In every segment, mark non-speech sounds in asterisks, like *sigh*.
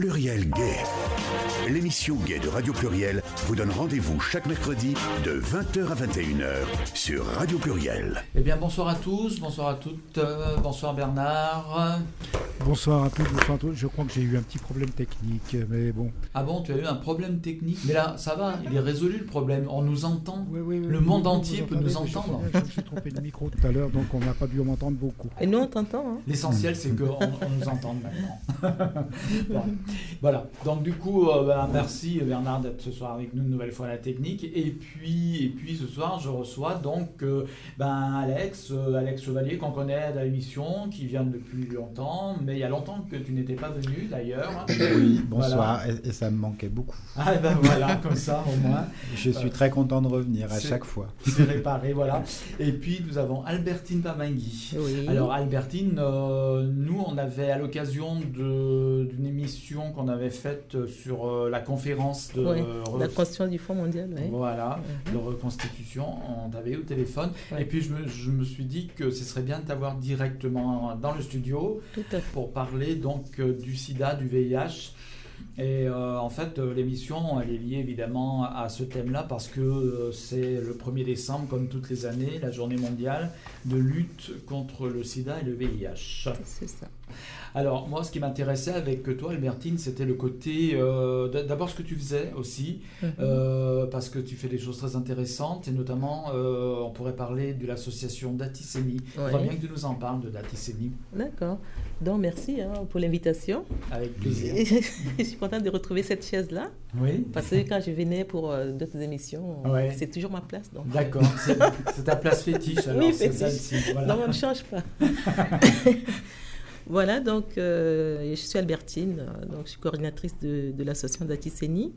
Pluriel Gay. L'émission Gay de Radio Pluriel vous donne rendez-vous chaque mercredi de 20h à 21h sur Radio Pluriel. Eh bien, bonsoir à tous, bonsoir à toutes, euh, bonsoir Bernard. Bonsoir à tous, bonsoir à tous. Je crois que j'ai eu un petit problème technique, mais bon. Ah bon, tu as eu un problème technique? Mais là, ça va, il est résolu le problème. On nous entend. Oui, oui, oui, le oui, monde oui, entier peut nous entendre. Je, je me suis trompé de micro tout à l'heure, donc on n'a pas dû m'entendre beaucoup. Et nous, on t'entend. Hein L'essentiel, c'est qu'on on nous entende maintenant. *laughs* Voilà. Donc, du coup, euh, ben, merci Bernard d'être ce soir avec nous une nouvelle fois à la technique. Et puis, et puis ce soir, je reçois donc euh, ben, Alex, euh, Alex Chevalier, qu'on connaît à l'émission, qui vient depuis longtemps. Mais il y a longtemps que tu n'étais pas venu d'ailleurs. Oui, Voilà. bonsoir, et, et ça me manquait beaucoup. Ah ben voilà, comme ça au moins. Je suis très content de revenir à chaque fois. C'est réparé, voilà. Et puis nous avons Albertine Pamangui. Oui. Alors Albertine, euh, nous on avait à l'occasion de- d'une émission qu'on avait faite sur euh, la conférence de euh, la constitution du Fonds mondial, oui. voilà, Mhm. de reconstitution, on t'avait eu au téléphone. Ouais. Et puis je me, je me suis dit que ce serait bien de t'avoir directement dans le studio Tout à fait. pour parler donc euh, du sida, du VIH. Et euh, en fait, euh, l'émission, elle est liée évidemment à ce thème-là parce que c'est le 1er décembre, comme toutes les années, la journée mondiale de lutte contre le sida et le VIH. C'est ça. Alors, moi, ce qui m'intéressait avec toi, Albertine, c'était le côté. euh, D'abord, ce que tu faisais aussi, Mhm. euh, parce que tu fais des choses très intéressantes, et notamment, euh, on pourrait parler de l'association Datissémie. Il Ouais. bien que tu nous en parles de Datissémie, D'accord. Donc, merci hein, pour l'invitation. avec plaisir. *laughs* je suis contente de retrouver cette chaise-là. Oui Parce que quand je venais pour euh, d'autres émissions, Ouais. c'est toujours ma place. D'accord, c'est ta place fétiche *laughs* alors, Oui, c'est fétiche. Voilà. non, on ne change pas. *laughs* voilà, donc euh, je suis Albertine, euh, donc je suis coordinatrice de, de l'association Datissénie.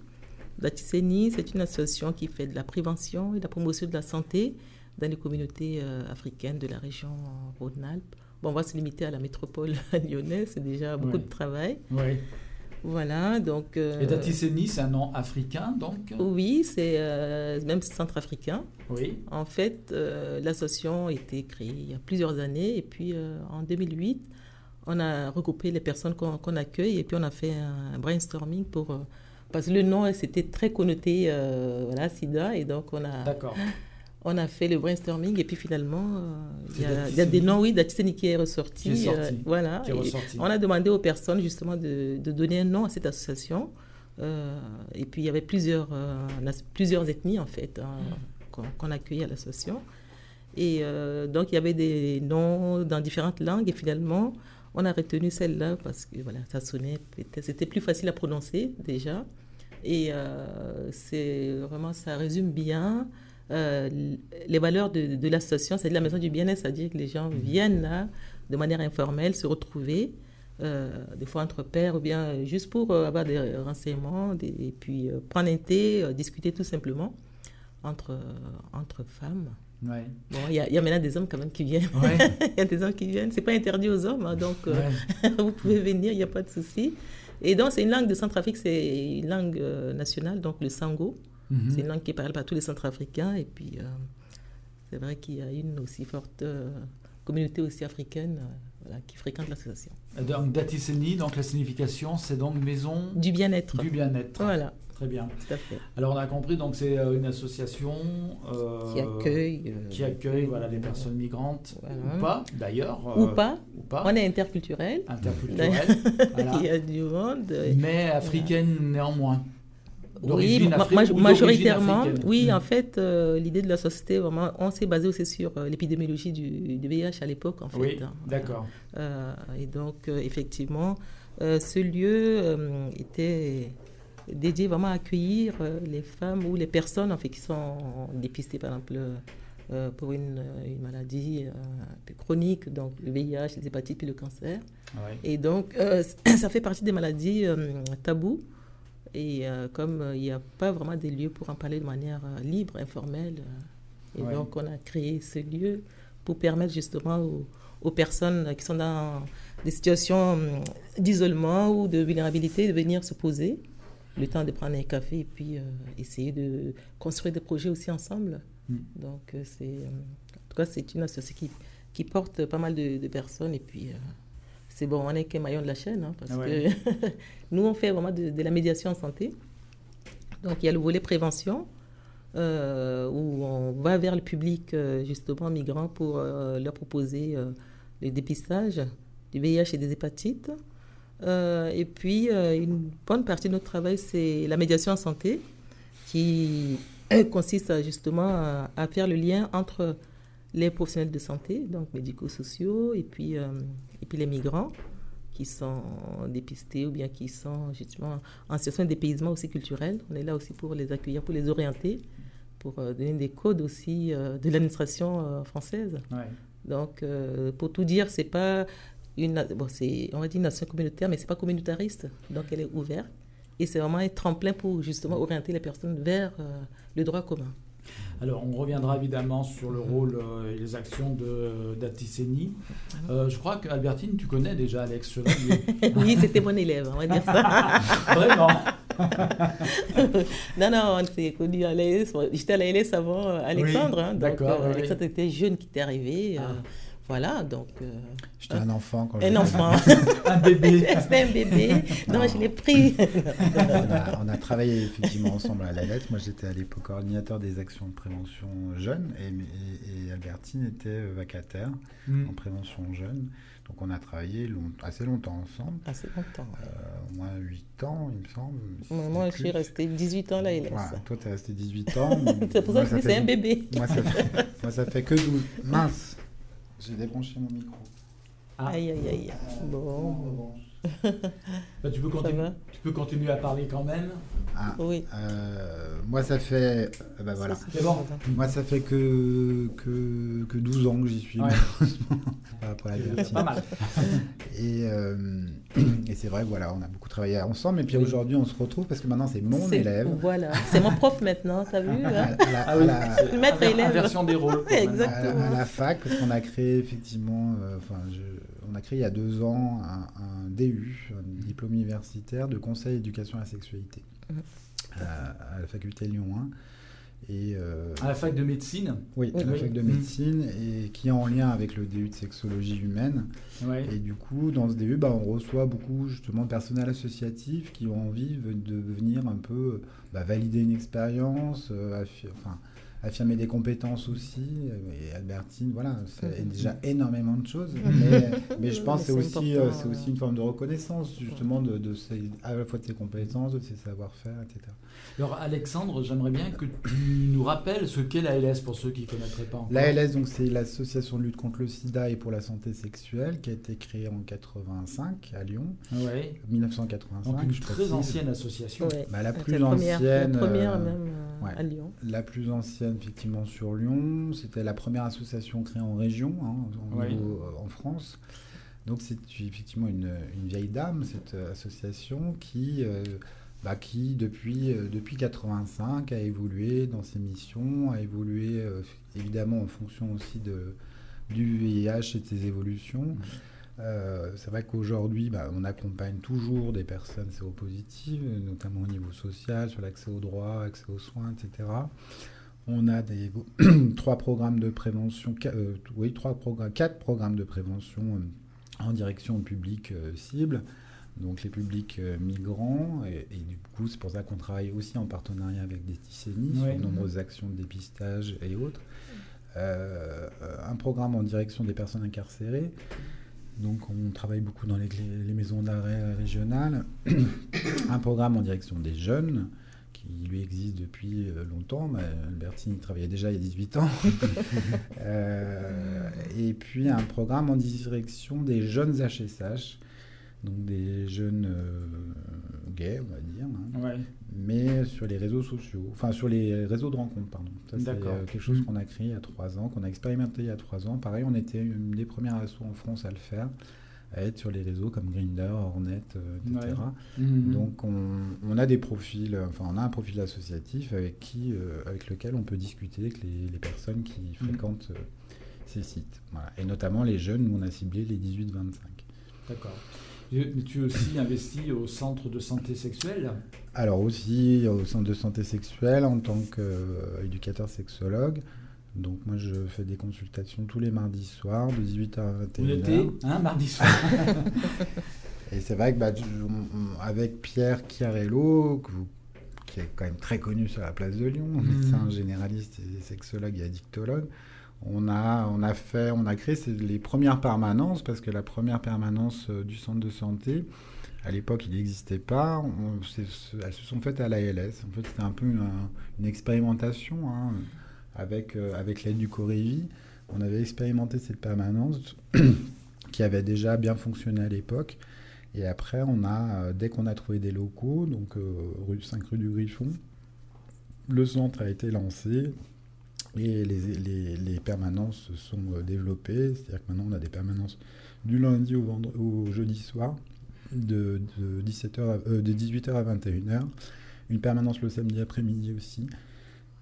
Datissénie, c'est une association qui fait de la prévention et de la promotion de la santé dans les communautés euh, africaines de la région Rhône-Alpes. Bon, on va se limiter à la métropole *laughs* lyonnaise, c'est déjà beaucoup Oui. de travail. Oui. Voilà, donc... euh, Et Datissénie, c'est un nom africain, donc? Oui, c'est euh, même centrafricain. Oui. En fait, euh, l'association a été créée il y a plusieurs années et puis en 2008, on a regroupé les personnes qu'on accueille et puis on a fait un brainstorming pour... euh, parce que le nom, c'était très connoté, euh, voilà, SIDA, et donc on a, D'accord. *laughs* on a fait le brainstorming et puis finalement, euh, il y, a- y des noms, oui, Datissénie qui est ressorti. Qui est sorti, euh, voilà. Qui est Et ressorti. on a demandé aux personnes justement de, de donner un nom à cette association. Et puis il y avait plusieurs, plusieurs ethnies en fait hein, qu'on qu'on accueillait à l'association. Et donc il y avait des noms dans différentes langues et finalement on a retenu celle-là parce que voilà, ça sonnait, c'était plus facile à prononcer déjà. Et euh, c'est vraiment, ça résume bien euh, les valeurs de, l'association, c'est de la maison du bien-être, c'est-à-dire que les gens viennent là de manière informelle se retrouver, euh, des fois entre pairs ou bien juste pour avoir des renseignements et puis prendre un thé, discuter tout simplement entre femmes. Ouais. Bon, il y, y a maintenant des hommes quand même qui viennent. Ouais. *laughs* Il y a des hommes qui viennent. C'est pas interdit aux hommes, hein, donc euh, Ouais. *laughs* vous pouvez venir, il n'y a pas de souci. Et donc, c'est une langue de Centrafrique, c'est une langue euh, nationale, donc le sango. Mhm. C'est une langue qui est parlée par tous les Centrafricains. Et puis, euh, c'est vrai qu'il y a une aussi forte communauté aussi africaine voilà, qui fréquente l'association. Donc Datissénie, donc la signification, c'est donc maison Du bien-être. du bien-être. Voilà, Très bien. tout à fait. Alors on a compris, donc c'est euh, une association euh, Qui accueille. euh, qui accueille voilà, les personnes migrantes Voilà. ou pas d'ailleurs. Ou pas. Ou pas. On est interculturel. Interculturelle. *laughs* voilà. Il y a du monde. Mais africaine néanmoins. Oui, ma- majoritairement. Oui, Mm. en fait, euh, l'idée de la société, vraiment, on s'est basé aussi sur euh, l'épidémiologie du, du VIH à l'époque, en fait. Oui, hein. d'accord. Euh, et donc, effectivement, ce lieu était dédié vraiment à accueillir euh, les femmes ou les personnes en fait, qui sont dépistées, par exemple, euh, pour une, une maladie euh, chronique, donc le VIH, les hépatites puis le cancer. Ouais. Et donc, euh, *clears throat* ça fait partie des maladies euh, tabous. Et euh, comme euh, il n'y a pas vraiment des lieux pour en parler de manière euh, libre, informelle, euh, et Ouais. donc on a créé ce lieu pour permettre justement aux, aux personnes qui sont dans des situations hum, d'isolement ou de vulnérabilité de venir se poser, le temps de prendre un café et puis euh, essayer de construire des projets aussi ensemble. Mm. Donc, euh, c'est, euh, en tout cas, c'est une association qui, qui porte pas mal de, de personnes et puis euh, c'est bon, on est qu'un maillon de la chaîne, hein, parce Ah ouais. que *laughs* nous, on fait vraiment de, de la médiation en santé. Donc, il y a le volet prévention, euh, où on va vers le public, justement, migrant, pour leur proposer le dépistage du VIH et des hépatites. Euh, et puis, euh, une bonne partie de notre travail, c'est la médiation en santé, qui *clears throat* consiste justement à, à faire le lien entre les professionnels de santé, donc médico-sociaux, et puis, euh, et puis les migrants qui sont dépistés ou bien qui sont justement en situation de dépaysement aussi culturel. On est là aussi pour les accueillir, pour les orienter, pour donner des codes aussi de l'administration française. Ouais. Donc, euh, pour tout dire, c'est pas une, bon, on va dire une nation communautaire, mais c'est pas communautariste. Donc, elle est ouverte. Et c'est vraiment un tremplin pour justement orienter les personnes vers euh, le droit commun. Alors, on reviendra évidemment sur le rôle euh, et les actions de d'Atiseni. Euh, je crois que Albertine, tu connais déjà Alex Chevalier. *laughs* oui, c'était mon élève, on va dire ça. *laughs* Vraiment. *laughs* non, non, on s'est connus à l'ALS. J'étais à l'ALS avant euh, Alexandre. Oui, hein, donc, oui. Alexandre était jeune qui était arrivé. Ah. Voilà, donc. euh, J'étais un enfant quand un enfant. *laughs* Un bébé. *laughs* C'était un bébé. Non, Non. je l'ai pris. on, a, on a travaillé effectivement ensemble à la lettre. Moi, j'étais à l'époque coordinateur des actions de prévention jeunes et, et- et Albertine était euh, vacataire Mm. en prévention jeune. Donc, on a travaillé long- assez longtemps ensemble, Assez longtemps. euh, au moins 8 ans, il me semble. Moi, moi, je suis restée 18 ans à l'ALS. Voilà, toi, tu es resté 18 ans. *laughs* C'est pour ça que c'est un bébé. Moi ça, fait, moi, ça fait que 12. Mince J'ai débranché mon micro. Ah. Aïe, aïe, aïe. Bon, Bah, tu, peux continuer, va tu peux continuer à parler quand même. Ah, Oui. euh, moi, ça fait. euh, bah, voilà. Ça, C'est bon. Moi, ça fait que, que, que 12 ans que j'y suis, Ouais. malheureusement. *laughs* Pas mal. *laughs* Et, euh, et c'est vrai voilà, on a beaucoup travaillé ensemble. Et puis Oui. aujourd'hui, on se retrouve parce que maintenant, c'est mon élève. Voilà. C'est mon prof maintenant, t'as vu hein à la, Ah à la- Maître élève. inversion des rôles. quand même. Exact. à la- à la fac, parce qu'on a créé effectivement, euh, enfin, je- on a créé il y a deux ans un, un DU, un diplôme universitaire de conseil éducation à la sexualité, Mhm. à, à la faculté Lyon 1. Et euh, À la fac de médecine. oui, à la Oui. fac de médecine, et qui est en lien avec le DU de sexologie humaine. Ouais. Et du coup, dans ce DU, bah, on reçoit beaucoup justement de personnel associatif qui ont envie de venir un peu bah, valider une expérience, euh, enfin, affirmer des compétences aussi. Et Albertine, voilà, c'est déjà énormément de choses. Mhm. Mais, mais je pense que c'est aussi, c'est euh, aussi ouais. une forme de reconnaissance justement de, de ses- à la fois de ses compétences, de ses savoir-faire, etc. Alors, Alexandre, j'aimerais bien que tu nous rappelles ce qu'est la LS pour ceux qui ne connaîtraient pas encore. L'ALS, donc c'est l'association de lutte contre le sida et pour la santé sexuelle qui a été créée en 85 à Lyon, Ouais. 1985. Donc, une je très précise. ancienne association. Ouais. Bah, la plus première, ancienne, La première euh, même euh, ouais. à Lyon. La plus ancienne, effectivement, sur Lyon. C'était la première association créée en région, hein, en, euh, en France. Donc, c'est effectivement une, une vieille dame, cette euh, association, qui, euh, bah, qui depuis, euh, depuis 85, a évolué dans ses missions, a évolué euh, évidemment en fonction aussi de, du VIH et de ses évolutions. Euh, c'est vrai qu'aujourd'hui, bah, on accompagne toujours des personnes séropositives, notamment au niveau social, sur l'accès aux droits, accès aux soins, etc. On a des, *clears throat* trois programmes de prévention, qua- euh, oui, trois programmes, quatre programmes de prévention euh, en direction au public euh, cible, donc les publics migrants, et, et du coup, c'est pour ça qu'on travaille aussi en partenariat avec des TICENI Ouais. sur de nombreuses actions de dépistage et autres. Un programme en direction des personnes incarcérées. Donc on travaille beaucoup dans les, les maisons d'arrêt régionales. *clears throat* un programme en direction des jeunes, qui lui existe depuis euh, longtemps. Mais Albertine y travaillait déjà il y a 18 ans. *laughs* Euh, et puis un programme en direction des jeunes HSH, donc des jeunes euh, gays, on va dire, hein, Ouais. mais sur les réseaux sociaux, enfin sur les réseaux de rencontres, pardon. Ça, c'est euh, quelque chose Mhm. qu'on a créé il y a trois ans, qu'on a expérimenté il y a trois ans. Pareil, on était une des premières assos en France à le faire, à être sur les réseaux comme Grindr, Hornet, euh, etc. Mhm. Donc on, on a des profils, enfin on a un profil associatif avec qui, euh, avec lequel on peut discuter avec les, les personnes qui Mhm. fréquentent euh, ces sites. Voilà. Et notamment les jeunes, où on a ciblé les 18-25. D'accord. Mais tu es aussi investi au centre de santé sexuelle? Alors aussi au centre de santé sexuelle en tant qu'éducateur sexologue. Donc moi je fais des consultations tous les mardis soirs de 18h à 21h. Vous notez, hein, mardi soir. *laughs* Et c'est vrai que bah, avec Pierre Chiarello, que vous- qui est quand même très connu sur la place de Lyon, Mhm. médecin généraliste et sexologue et addictologue, on a, on a fait, on a créé les premières permanences parce que la première permanence euh, du centre de santé, à l'époque, il n'existait pas. On- elles se sont faites à l'ALS. En fait, c'était un peu une, une expérimentation hein, avec, euh, avec l'aide du Corévi. On avait expérimenté cette permanence *clears throat* qui avait déjà bien fonctionné à l'époque. Et après, on a, euh, dès qu'on a trouvé des locaux, donc euh, rue 5 rue du Griffon, le centre a été lancé et les, permanences se sont développées. C'est-à-dire que maintenant, on a des permanences du lundi au, vendre- au jeudi soir, de, de 17h à- de 18h à 21h. Une permanence le samedi après-midi aussi.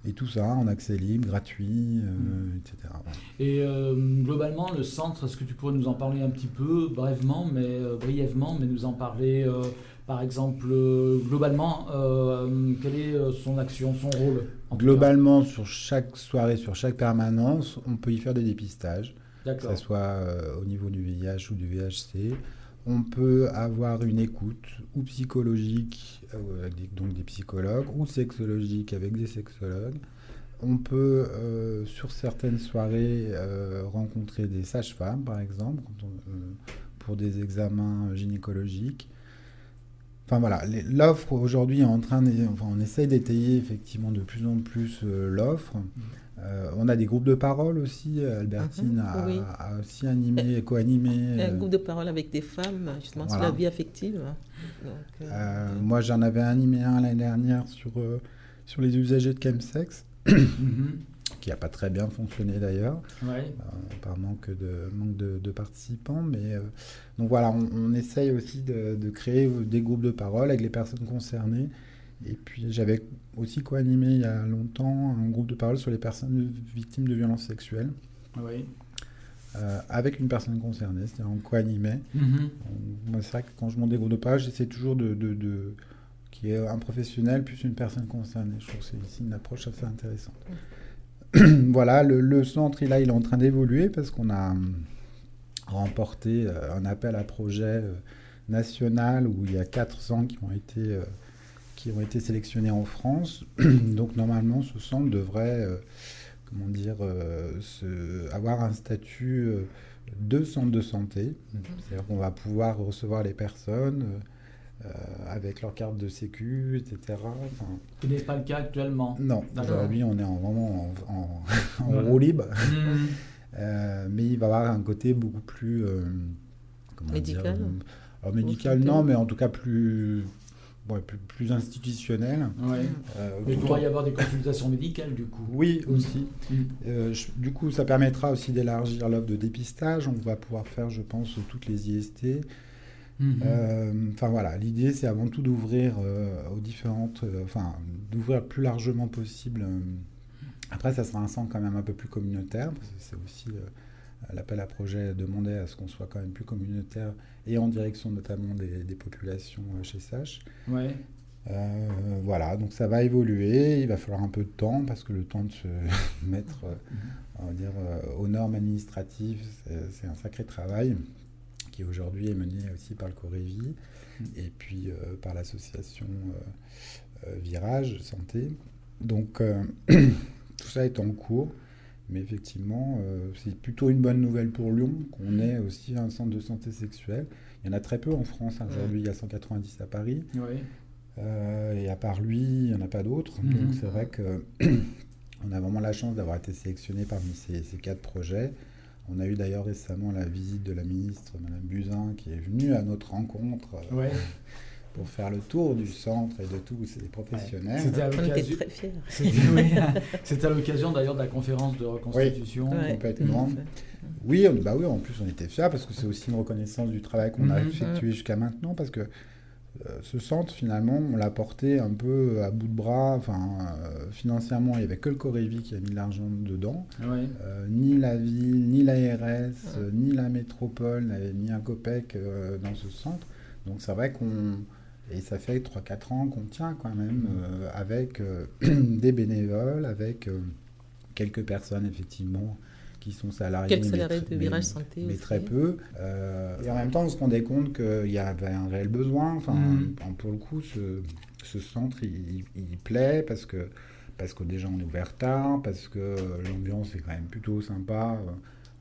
Et tout ça en accès libre, gratuit, euh, etc. Voilà. Et euh, globalement, le centre, est-ce que tu pourrais nous en parler un petit peu, brièvement, mais euh, brièvement, mais nous en parler, euh, par exemple, euh, globalement, euh, quelle est euh, son action, son rôle Globalement, sur chaque soirée, sur chaque permanence, on peut y faire des dépistages, que ce soit euh, au niveau du VIH ou du VHC. On peut avoir une écoute ou psychologique, euh, avec donc des psychologues, ou sexologique avec des sexologues. On peut, euh, sur certaines soirées, euh, rencontrer des sages-femmes, par exemple, pour des examens gynécologiques. Enfin voilà, l'offre aujourd'hui est en train, de- enfin, on essaye d'étayer effectivement de plus en plus l'offre. Euh, on a des groupes de parole aussi. Albertine Mhm, a, oui. a aussi animé, co-animé. Un euh, groupe de parole avec des femmes, justement, sur la vie affective. Donc, euh, euh, moi, j'en avais animé un l'année dernière sur, euh, sur les usagers de chemsex, *coughs* qui n'a pas très bien fonctionné d'ailleurs. Ouais. euh, par manque de, manque de, de participants. Mais, euh, donc voilà, on, on essaye aussi de, de créer des groupes de parole avec les personnes concernées. Et puis j'avais aussi co-animé il y a longtemps un groupe de parole sur les personnes victimes de violences sexuelles Oui. euh, avec une personne concernée, c'est-à-dire on co-animait. Mhm. On- Moi, c'est vrai que quand je monte des groupes de parole, j'essaie toujours de, de, de- qu'il y ait un professionnel plus une personne concernée. Je trouve que c'est aussi une approche assez intéressante. *clears throat* voilà, le, le centre, là, il est en train d'évoluer parce qu'on a hum, remporté euh, un appel à projet euh, national où il y a quatre centres qui ont été, euh, qui ont été sélectionnés en France. *clears throat* Donc, normalement, ce centre devrait, euh, comment dire, euh, se- avoir un statut euh, de centre de santé. C'est-à-dire qu'on va pouvoir recevoir les personnes euh, avec leur carte de sécu, etc. Enfin, Ce n'est pas le cas actuellement. non, aujourd'hui on est en, vraiment en, en- *laughs* en Voilà. roue libre, Mhm. Euh, mais il va avoir un côté beaucoup plus euh, comment Médical dire, euh, alors médical non, mais en tout cas plus ouais, plus, plus institutionnel. Ouais. Euh, Mais il en- y avoir des consultations médicales, du coup. Oui, aussi. Mhm. Euh, je- du coup, ça permettra aussi d'élargir l'offre de dépistage. On va pouvoir faire, je pense, toutes les IST. Mhm. Euh, Enfin voilà, l'idée c'est avant tout d'ouvrir aux différentes, enfin d'ouvrir le plus largement possible. Après, ça sera un centre quand même un peu plus communautaire, parce que c'est aussi l'appel à projet demandait à ce qu'on soit quand même plus communautaire et en direction notamment des, des populations euh, chez Sach. Ouais. Euh, voilà, donc ça va évoluer. Il va falloir un peu de temps parce que le temps de se *laughs* mettre, euh, on va dire, aux normes administratives, c'est- un sacré travail qui aujourd'hui est mené aussi par le Corévi et puis euh, par l'association euh, Virage Santé. Donc *clears throat* tout ça est en cours. Mais effectivement, euh, c'est plutôt une bonne nouvelle pour Lyon qu'on ait aussi un centre de santé sexuelle. Il y en a très peu en France. hein. Aujourd'hui, il y a 190 à Paris. Ouais. Euh, et à part lui, il n'y en a pas d'autres. Mhm. Donc c'est vrai que *clears throat* on a vraiment la chance d'avoir été sélectionné parmi ces, ces quatre projets. On a eu d'ailleurs récemment la visite de la ministre, Madame Buzyn, qui est venue à notre rencontre euh, Ouais. *laughs* pour faire le tour du centre et de tous ces professionnels. C'était à On était l'occasion- très fiers. C'était *laughs* oui, *laughs* c'était à l'occasion d'ailleurs de la conférence de reconstitution. Ouais, complètement. Oui, on, bah oui, en plus on était fiers parce que c'est aussi une reconnaissance du travail qu'on a Mhm. effectué jusqu'à maintenant parce que euh, ce centre finalement on l'a porté un peu à bout de bras. Enfin, euh, financièrement il n'y avait que le Corévi qui a mis de l'argent dedans. Euh, ni la ville, ni l'ARS, euh, ni la métropole n'avaient mis un copec euh, dans ce centre. Donc c'est vrai qu'on... Et ça fait 3-4 ans qu'on tient quand même euh, avec euh, *clears throat* des bénévoles, avec euh, quelques personnes, effectivement, qui sont salariés. Quelques salariés de Virage Santé Mais aussi. très peu. Et en même temps, on se rendait compte qu'il y avait un réel besoin. Enfin, Mhm. pour le coup, ce, ce centre, il, il plaît parce que, parce que déjà on est ouvert tard, parce que l'ambiance est quand même plutôt sympa.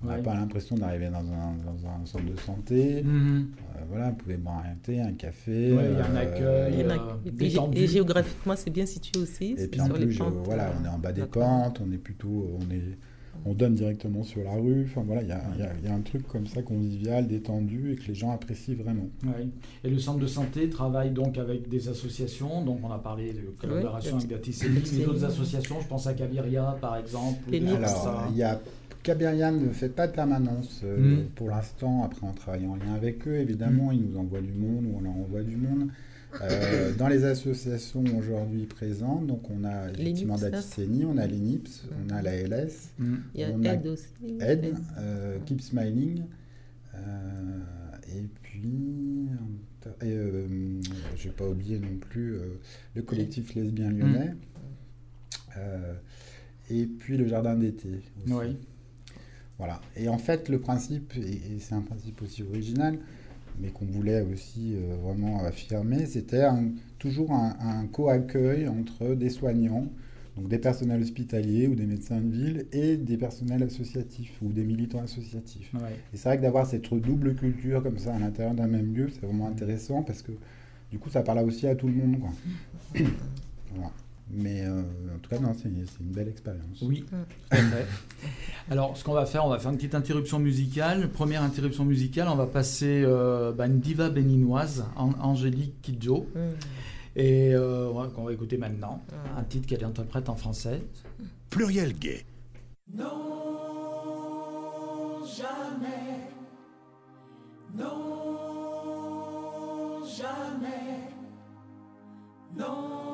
On n'a Ouais. pas l'impression d'arriver dans un, dans un centre de santé. Mhm. Euh, voilà, vous pouvez boire un thé, un café. Ouais, il y a un euh, accueil, euh, et, puis, et géographiquement, c'est bien situé aussi. Et puis sur en les plus, pentes, voilà, euh, on est en bas des pentes, on est plutôt, on est, on donne directement sur la rue. Enfin voilà, il y a, il y a- il y a un truc comme ça convivial, détendu et que les gens apprécient vraiment. Ouais. Et le centre de santé travaille donc avec des associations. Donc on a parlé de collaboration Oui, avec la TCI, mais d'autres associations. Je pense à Caviria par exemple. Alors, il y a Cabiria ne fait pas de permanence euh, Mm. pour l'instant. Après, on travaille en lien avec eux. Évidemment, ils nous envoient du monde ou on leur envoie du monde. Euh, *coughs* dans les associations aujourd'hui présentes, donc on a effectivement. Datiseni, on a l'ENIPS, on a la LS, Mm. Il y a On a. Aide, euh, Keep Smiling, euh, et puis, et, euh, je n'ai pas oublié non plus euh, le collectif lesbien lyonnais, euh, et puis le jardin d'été. aussi. Oui. Voilà. Et en fait, le principe, et, c'est un principe aussi original, mais qu'on voulait aussi euh, vraiment affirmer, c'était toujours un, un co-accueil entre des soignants, donc des personnels hospitaliers ou des médecins de ville, et des personnels associatifs ou des militants associatifs. Ouais. Et c'est vrai que d'avoir cette double culture comme ça à l'intérieur d'un même lieu, c'est vraiment intéressant parce que du coup, ça parle aussi à tout le monde. Quoi. *coughs* Voilà. Mais euh, en tout cas, non, c'est une belle expérience. Oui, tout à fait. *laughs* Alors, ce qu'on va faire, on va faire une petite interruption musicale. Première interruption musicale, on va passer euh, bah, une diva béninoise, An- Angélique Kidjo, Mm. et euh, ouais, qu'on va écouter maintenant. Ah. Un titre qu'elle interprète en français. Pluriel gay. Non, jamais. Non, jamais. Non,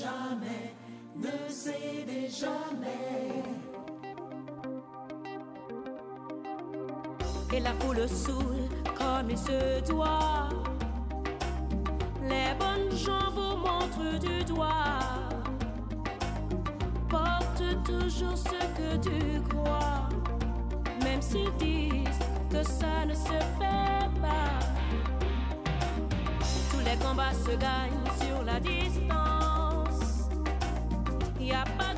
jamais. Ne cédez jamais. et la foule saoule comme il se doit. Les bonnes gens vous montrent du doigt. Porte toujours ce que tu crois, même s'ils disent que ça ne se fait pas. Tous les combats se gagnent sur la distance. Y a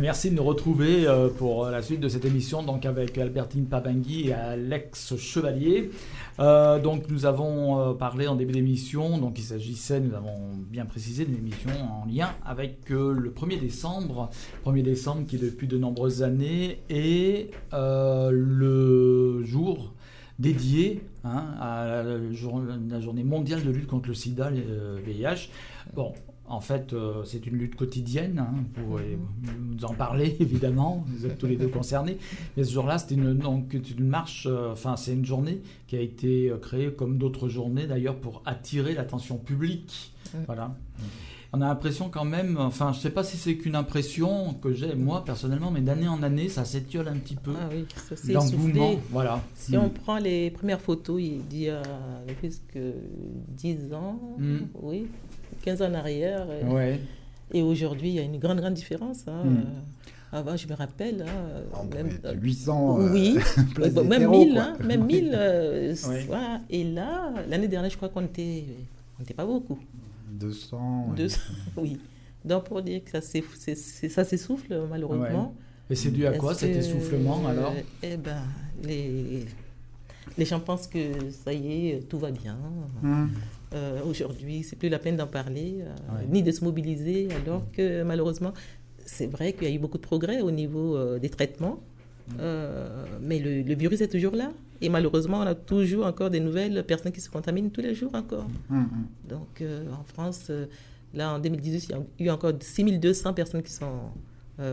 Merci de nous retrouver euh, pour la suite de cette émission, donc avec Albertine Pabangui et Alex Chevalier. Euh, donc nous avons euh, parlé en début d'émission, donc il s'agissait, nous avons bien précisé, d'une émission en lien avec le 1er décembre, 1er décembre qui depuis de nombreuses années est le jour dédié hein, à la, la journée mondiale de lutte contre le sida, le VIH. Bon, en fait, euh, c'est une lutte quotidienne. hein, vous pouvez nous en parler, *laughs* évidemment. Vous êtes tous les deux concernés. Mais ce jour-là, c'était une, donc, c'est une marche, euh, enfin, c'est une journée qui a été euh, créée comme d'autres journées, d'ailleurs, pour attirer l'attention publique. Voilà. On a l'impression quand même, enfin, je ne sais pas si c'est qu'une impression que j'ai, moi, personnellement, mais d'année en année, ça s'étiole un petit peu. Ah oui, ça s'est voilà. Si Mm. on prend les premières photos il y a plus que 10 ans, Mm. oui, 15 ans en arrière, et, Ouais. et aujourd'hui, il y a une grande, grande différence. hein. Mm. Euh, Avant, je me rappelle, hein, On même, pourrait être 800. euh, oui, *laughs* place bon, des même terreaux, 1000, quoi. hein, même 1000. *laughs* euh, Oui. voilà. Et là, l'année dernière, je crois qu'on était, on n'était pas beaucoup. 200. ouais. 200, *laughs* oui. Donc, pour dire que ça s'essouffle, malheureusement. Et c'est dû à quoi cet essoufflement alors? Eh ben, les, les gens pensent que ça y est, tout va bien. Hum. Euh, Aujourd'hui, c'est plus la peine d'en parler, euh, Ouais. ni de se mobiliser, alors que malheureusement, c'est vrai qu'il y a eu beaucoup de progrès au niveau euh, des traitements, euh, mais le, le virus est toujours là. Et malheureusement, on a toujours encore des nouvelles personnes qui se contaminent tous les jours encore. Hum, hum. Donc en France, là en 2018, il y a eu encore 6200 personnes qui sont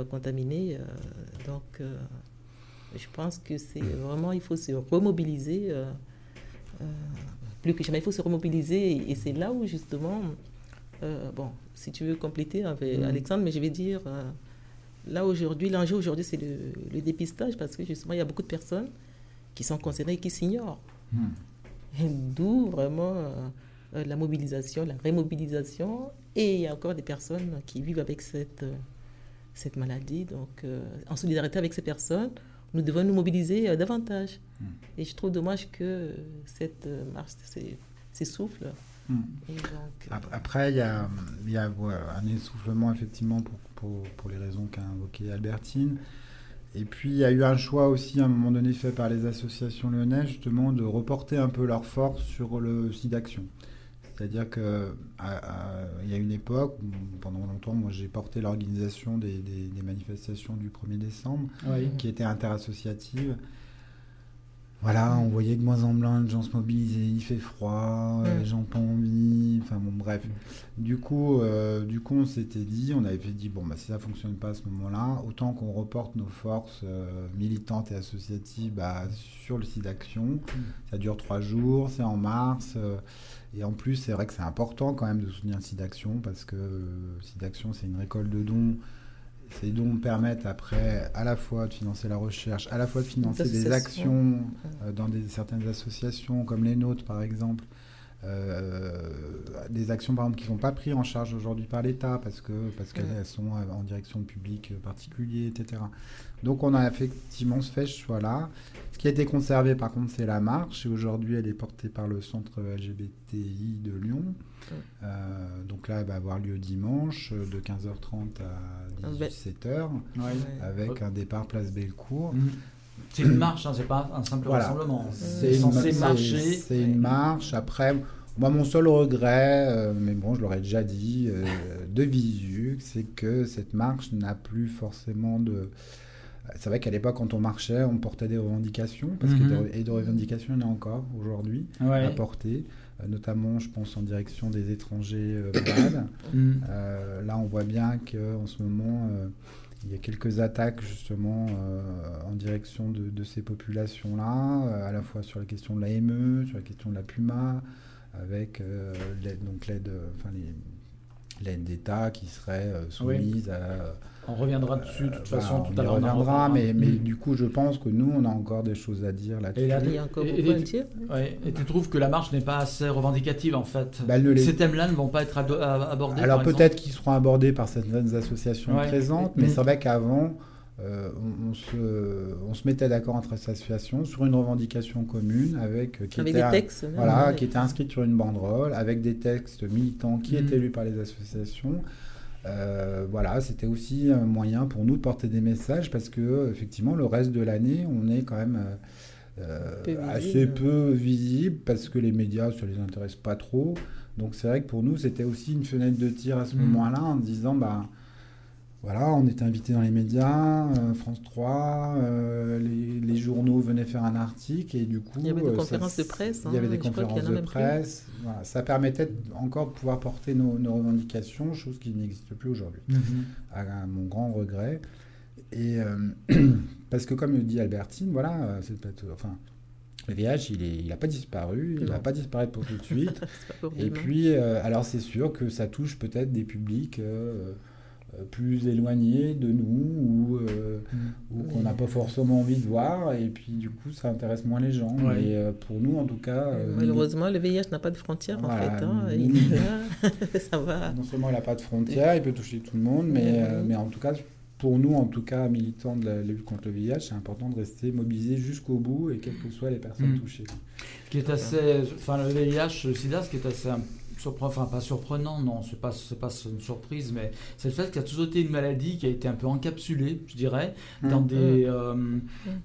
contaminées. donc je pense que c'est vraiment, il faut se remobiliser. Plus que jamais, il faut se remobiliser. Et, et c'est là où justement, euh, bon, si tu veux compléter avec Mhm. Alexandre, mais je vais dire, euh, là aujourd'hui, l'enjeu aujourd'hui, c'est le, le dépistage parce que justement, il y a beaucoup de personnes qui sont concernées et qui s'ignorent. Et D'où vraiment euh, la mobilisation, la remobilisation. Et il y a encore des personnes qui vivent avec cette, cette maladie. Donc, en solidarité avec ces personnes, nous devons nous mobiliser euh, davantage. Mm. Et je trouve dommage que euh, cette euh, marche s'essouffle. Ap- Après, il y a, il y a ouais, un essoufflement, effectivement, pour, pour, pour les raisons qu'a invoqué Albertine. Et puis, il y a eu un choix aussi, à un moment donné, fait par les associations lyonnaises, justement, de reporter un peu leur force sur le site d'action. C'est-à-dire qu'il y a une époque, où, pendant longtemps, moi, j'ai porté l'organisation des, des- des manifestations du 1er décembre Oui. qui était interassociative. Voilà, on voyait de moins en moins de gens se mobiliser, il fait froid, euh, Mm. les gens pas envie, enfin bon bref. Du coup, euh, du coup on s'était dit, on avait dit, bon bah si ça fonctionne pas à ce moment-là, autant qu'on reporte nos forces euh, militantes et associatives bah, sur le site d'action. Ça dure trois jours, c'est en mars. euh, et en plus, c'est vrai que c'est important quand même de soutenir le site d'action parce que le site d'action, c'est une récolte de dons. Ces dons permettent après à la fois de financer la recherche, à la fois de financer des actions euh, dans des, certaines associations comme les nôtres par exemple. Euh, des actions par exemple qui ne sont pas prises en charge aujourd'hui par l'État parce que parce qu'elles Mm. sont euh, en direction de publics euh, particuliers, etc. Donc on a effectivement ce fait ce choix-là. Ce qui a été conservé par contre c'est la marche et aujourd'hui elle est portée par le centre LGBTI de Lyon. Euh, donc là elle va avoir lieu dimanche de 15h30 à Ah, ben- 17h avec un départ place Bellecour. C'est une marche, hein, c'est pas un simple Voilà. rassemblement. C'est une, censé marcher. C'est une marche. Après, moi, mon seul regret, euh, mais bon, je l'aurais déjà dit, euh, de visu, c'est que cette marche n'a plus forcément de. C'est vrai qu'à l'époque, quand on marchait, on portait des revendications, parce que Mhm. des, et de revendications, il y en a encore aujourd'hui Ouais. à porter, euh, notamment, je pense, en direction des étrangers euh, *coughs* malades. Euh, là, on voit bien qu'en ce moment, euh, il y a quelques attaques justement euh, en direction de, de ces populations-là, euh, à la fois sur la question de l'AME, sur la question de la Puma, avec euh, l'aide, donc l'aide, enfin qui serait soumise à. On reviendra dessus de toute façon on tout à l'heure. on en reviendra, mais, mais du coup, je pense que nous, on a encore des choses à dire là-dessus. Et là- il y a encore Et- beaucoup et- à dire. Ouais. Et tu trouves que la marche n'est pas assez revendicative en fait? Bah, le- les- Ces thèmes-là ne vont pas être abordés Alors peut-être qu'ils seront abordés par certaines associations Ouais. présentes, Mm. mais c'est vrai qu'avant, euh, on, on se, on se mettait d'accord entre associations sur une revendication commune avec, euh, qui, Avec était, des textes. voilà, ouais. qui était inscrite sur une banderole, avec des textes militants qui Mhm. étaient lus par les associations. Euh, voilà, c'était aussi un moyen pour nous de porter des messages parce que effectivement le reste de l'année, on est quand même euh, euh, Peu assez peu visible parce que les médias ça les intéresse pas trop. Donc c'est vrai que pour nous c'était aussi une fenêtre de tir à ce Mhm. moment-là en disant bah voilà, on était invité dans les médias, euh, France 3, euh, les, les journaux venaient faire un article et du coup... Il y avait des euh, ça- conférences de presse, Il y avait hein, des conférences de presse. Voilà, ça permettait encore de pouvoir porter nos, nos revendications, chose qui n'existe plus aujourd'hui, Mhm. à, à mon grand regret. Et euh, *clears throat* parce que comme le dit Albertine, voilà, c'est peut-être... Enfin, le VIH, il n'a pas disparu, il va pas disparaître pour tout de *laughs* suite. Et demain. puis, euh, alors c'est sûr que ça touche peut-être des publics euh, plus éloignés de nous ou, euh, ou qu'on n'a pas forcément envie de voir. Et puis, du coup, ça intéresse moins les gens. Ouais. Mais euh, pour nous, en tout cas, euh, Malheureusement, le VIH n'a pas de frontières en fait. hein. mini- Il est là, *laughs* ça va. non seulement il n'a pas de frontières, il peut toucher tout le monde, mais, euh, mais en tout cas, pour nous, en tout cas, militants de la lutte contre le VIH, c'est important de rester mobilisés jusqu'au bout et quelles que soient les personnes Mhm. touchées. Ce qui est assez. Enfin, le VIH, le sida, ce qui est assez surprenant, enfin, pas surprenant, non, c'est pas, c'est pas une surprise, mais c'est le fait qu'il y a toujours été une maladie qui a été un peu encapsulée, je dirais, dans Mhm. des, euh,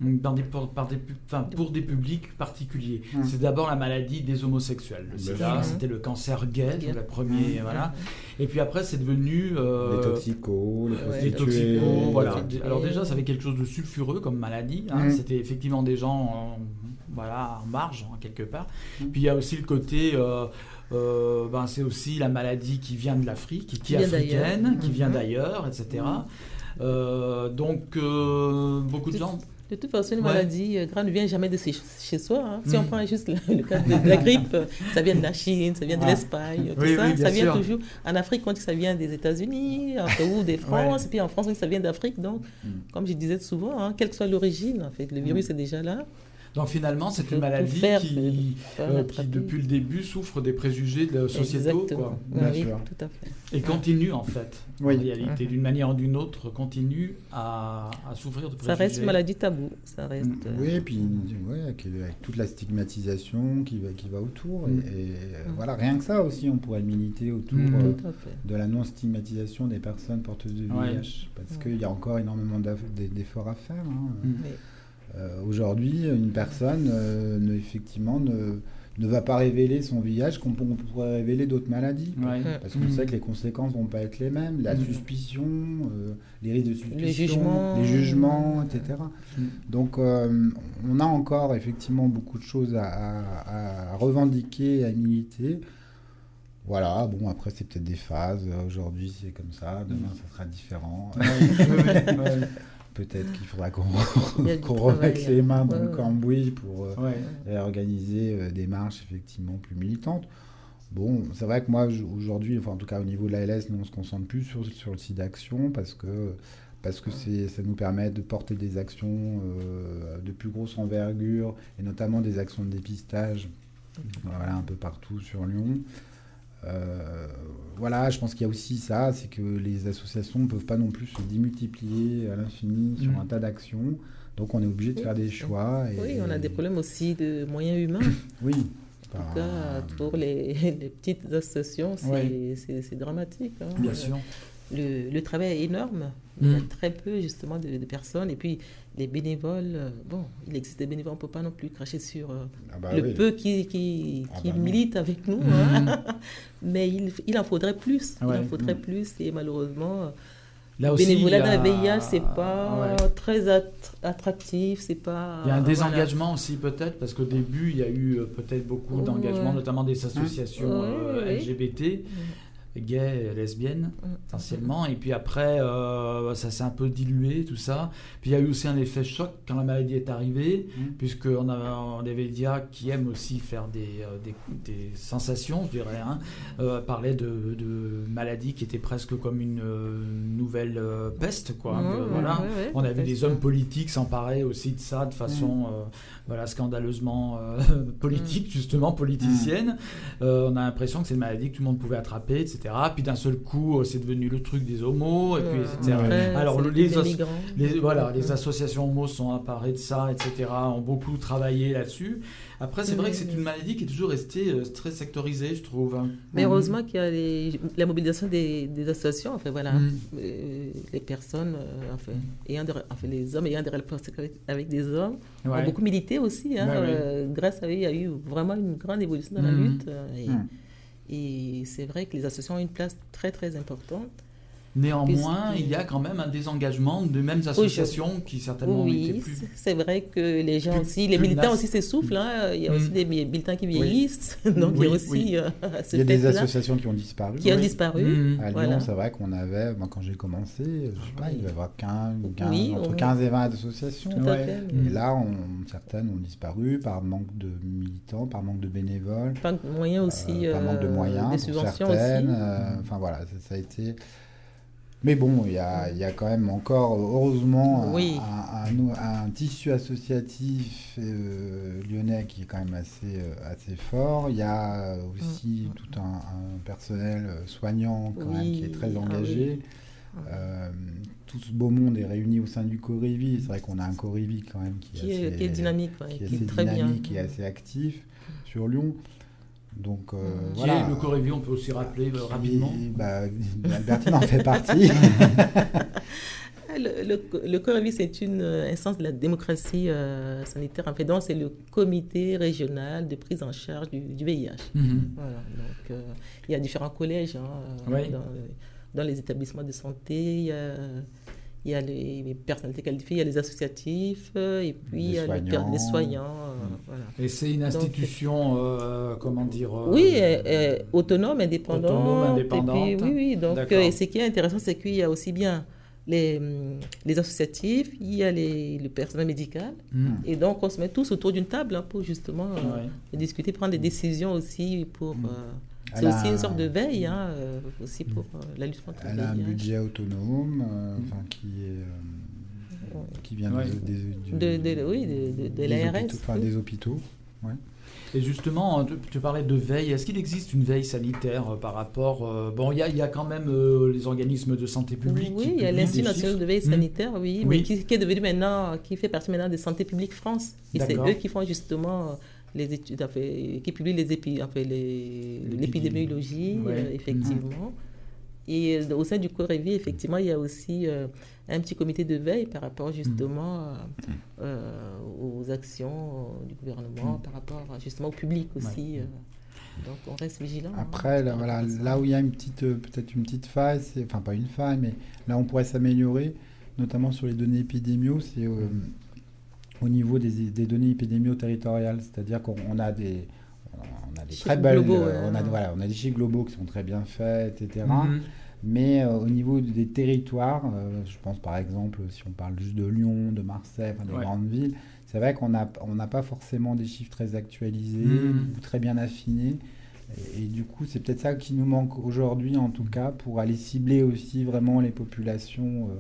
dans des, pour, par des, pu- enfin, pour des publics particuliers. Mhm. C'est d'abord la maladie des homosexuels. Le sida, c'était le cancer gay, le premier, voilà. Et puis après, c'est devenu. euh, les toxicos, les ouais, les toxicos, voilà. Alors déjà, ça avait quelque chose de sulfureux comme maladie. hein. C'était effectivement des gens, en, voilà, en marge hein, quelque part. Puis il y a aussi le côté, euh, euh, ben, c'est aussi la maladie qui vient de l'Afrique, qui, Qui est africaine, qui vient Mhm. d'ailleurs, etc. Euh, donc euh, beaucoup de gens. De toute façon, une Ouais. maladie grave ne vient jamais de chez, soi. hein. Si on prend juste le, le cas de, de la grippe, ça vient de la Chine, ça vient de Ah. l'Espagne, tout Oui, ça. oui, ça vient sûr. toujours. En Afrique, on dit que ça vient des États-Unis, Pérou, des France, et puis en France, on dit que ça vient d'Afrique. Donc, Mm. comme je disais souvent, hein, quelle que soit l'origine, en fait, le virus est déjà là. Donc finalement, c'est une maladie faire, qui, euh, qui, depuis le début, souffre des préjugés de sociétaux. Exactement. Quoi. Bien oui, sûr. tout à fait. Et continue en fait, Oui. en réalité, d'une manière ou d'une autre, continue à, à souffrir de préjugés. Ça reste une maladie taboue. Ça reste. Mm, euh, Oui, et puis ouais, avec, toute la stigmatisation qui va, qui va autour. Mm. Et, et, euh, voilà, rien que ça aussi, on pourrait militer autour Mm. euh, de la non-stigmatisation des personnes porteuses de VIH. Ouais. Parce Mm. qu'il y a encore énormément d'efforts à faire. hein. Mm. Mais- Euh, Aujourd'hui, une personne, euh, ne, effectivement, ne, ne va pas révéler son VIH comme on pourrait révéler d'autres maladies. Ouais. Parce qu'on sait que les conséquences vont pas être les mêmes, la Mm. suspicion, euh, les risques de suspicion, jugements. les jugements, etc. Mm. Donc euh, on a encore effectivement beaucoup de choses à, à- à revendiquer, à militer. Voilà, bon après c'est peut-être des phases, aujourd'hui c'est comme ça, demain Mm. ça sera différent. *laughs* Peut-être qu'il faudra qu'on *laughs* remette les mains dans ouais, le cambouis pour euh, Ouais. réorganiser euh, des marches effectivement plus militantes. Bon, c'est vrai que moi aujourd'hui, enfin en tout cas au niveau de l'ALS, nous on se concentre plus sur, sur le site d'action parce que parce que c'est ça nous permet de porter des actions euh, de plus grosse envergure et notamment des actions de dépistage voilà, un peu partout sur Lyon. Euh, voilà, je pense qu'il y a aussi ça, c'est que les associations ne peuvent pas non plus se démultiplier à l'infini sur Mm. un tas d'actions. Donc on est obligé de Oui. faire des choix. Et, Oui, on a des problèmes aussi de moyens humains. *coughs* Oui. En tout cas, pour les, *laughs* les petites associations, c'est Ouais. c'est- c'est dramatique. hein. Bien sûr. Le, le travail est énorme. Il y a Mm. très peu justement de, de personnes. Et puis, les bénévoles, euh, bon, il existe des bénévoles, on ne peut pas non plus cracher sur euh, ah bah le oui. peu qui, qui, Ah qui bah non. militent avec nous. Mm. hein. *laughs* Mais il, il en faudrait plus. Ouais. Il en faudrait Mm. plus. Et malheureusement, Là le aussi, bénévolat a- dans la VIH, c'est pas Ouais. très att- attractif. C'est pas. Il y a un voilà. désengagement aussi peut-être, parce qu'au début, il y a eu euh, peut-être beaucoup Ouais. d'engagement, notamment des associations Ouais, euh. LGBT, gays, lesbiennes, Mm. essentiellement. Et puis après, euh, ça s'est un peu dilué, tout ça. Puis il y a eu aussi un effet choc quand la maladie est arrivée, Mm. puisqu'on a des médias qui aiment aussi faire des, euh, des, des sensations, je dirais, hein, euh, parlaient de, de maladies qui étaient presque comme une euh, nouvelle euh, peste, quoi. Ouais, que, ouais, voilà. ouais, ouais, On a vu peut-être. des hommes politiques s'emparer aussi de ça de façon euh, voilà, scandaleusement euh, *laughs* politique, justement, politicienne. Euh, on a l'impression que c'est une maladie que tout le monde pouvait attraper, etc. Puis d'un seul coup, euh, c'est devenu le truc des homos, et puis, Ouais. etc. Après, Alors, les, les as- migrants. les- voilà, les associations homos sont emparées de ça, etc., ont beaucoup travaillé là-dessus. Après, c'est vrai que c'est une maladie qui est toujours restée euh, très sectorisée, je trouve. hein. Mais heureusement qu'il y a les- la mobilisation des, des associations, enfin voilà, Mhm. Euh, les personnes, euh, enfin, ayant des- enfin, les hommes ayant des relations avec, avec des hommes, Ouais. ont beaucoup milité aussi. hein, Ouais, euh, grâce à eux, il y a eu vraiment une grande évolution dans la Mhm. lutte. et. Et c'est vrai que les associations ont une place très très importante. Néanmoins, il y a quand même un désengagement de mêmes associations qui certainement étaient Oui, plus. c'est- vrai que les gens plus- aussi, les militants aussi s'essoufflent. hein, Il y a Mhm. aussi des mi- militants qui Oui. vieillissent. *laughs* Donc il y a aussi oui. euh, *laughs* ce Il y a des associations qui ont disparu. qui ont disparu. Mhm. À Lyon, Voilà. c'est vrai qu'on avait, moi, quand j'ai commencé, je sais pas, il devait y avoir 15, 15, Oui, entre on- 15 et 20 associations. Tout à Ouais. fait. Et là, on- certaines ont disparu par manque de militants, par manque de bénévoles, Pas de moyens aussi. euh, par manque de euh, moyens Des subventions certaines. aussi. euh, Enfin voilà, ça a été. Mais bon, il y a, y a quand même encore, heureusement, un- Oui. un, un- un tissu associatif euh, lyonnais qui est quand même assez, euh, assez fort. Il y a aussi Mm, tout un, personnel euh, soignant quand même qui est très ah engagé. oui. Euh, tout ce beau monde est réuni au sein du Corévi. C'est vrai qu'on a un Corévi quand même qui, Qui est, assez, qui est dynamique, ouais, qui est qui assez est très bien. dynamique, qui est assez actif sur Lyon. Donc euh. Qui voilà. le Corévi, on peut aussi rappeler euh, rapidement. Bah, Albertine en fait partie. Le, le, le COREVI, c'est une euh, instance de la démocratie euh, sanitaire. En fait, donc, c'est le comité régional de prise en charge du, du VIH. Mhm. Voilà, donc, euh, il y a différents collèges hein, euh, Oui. dans, dans les établissements de santé. Il y a, il y a les, les personnalités qualifiées, il y a les associatifs, euh, et puis Les il y a per- les soignants. soignants. euh, voilà. Et c'est une institution, euh, comment dire euh, Oui, euh, autonome, indépendante. Autonome, et indépendante. puis, oui, oui. Donc, et ce qui est intéressant, c'est qu'il y a aussi bien les, hum, les associatifs, il y a les, le personnel médical. Mhm. Et donc, on se met tous autour d'une table hein, pour justement euh, Ouais. discuter, prendre des décisions aussi pour. Mm. C'est aussi une un- sorte de veille hein, euh, aussi pour euh, la lutte contre Elle le a un budget autonome euh, enfin, qui, est, euh, qui vient Ouais. des, De- de- oui, de- de- de des l'ARS, hôpitaux, enfin, oui. des hôpitaux. Et justement, tu, tu parlais de veille. Est-ce qu'il existe une veille sanitaire par rapport euh, Bon, il y, a- il y a quand même euh, les organismes de santé publique. Oui, il y a l'Institut national de veille Hmm. sanitaire, oui, Oui. mais qui, qui est devenu maintenant, qui fait partie maintenant de Santé publique France. Et c'est eux qui font justement euh, les études, qui publient les épi, l'épidémiologie, Ouais. euh, effectivement. Et euh, au sein du COREVI, effectivement, il y a aussi euh, un petit comité de veille par rapport justement euh, euh, aux actions du gouvernement, par rapport justement au public aussi. donc on reste vigilant. hein. Après, là, voilà, là où il y a une petite, peut-être une petite faille, enfin pas une faille, mais là on pourrait s'améliorer, notamment sur les données épidémiaux, c'est au niveau des, des données épidémiaux territoriales, c'est-à-dire qu'on on a des, on a des Chiffres très belles, globaux, euh, on a, ouais. voilà, on a des chiffres globaux qui sont très bien faits, etc. Mhm. Mais euh, au niveau des territoires, euh, je pense par exemple, si on parle juste de Lyon, de Marseille, enfin, des Ouais. grandes villes, c'est vrai qu'on n'a on n'a pas forcément des chiffres très actualisés Mhm. ou très bien affinés. Et, et du coup, c'est peut-être ça qui nous manque aujourd'hui, en tout cas, pour aller cibler aussi vraiment les populations, euh,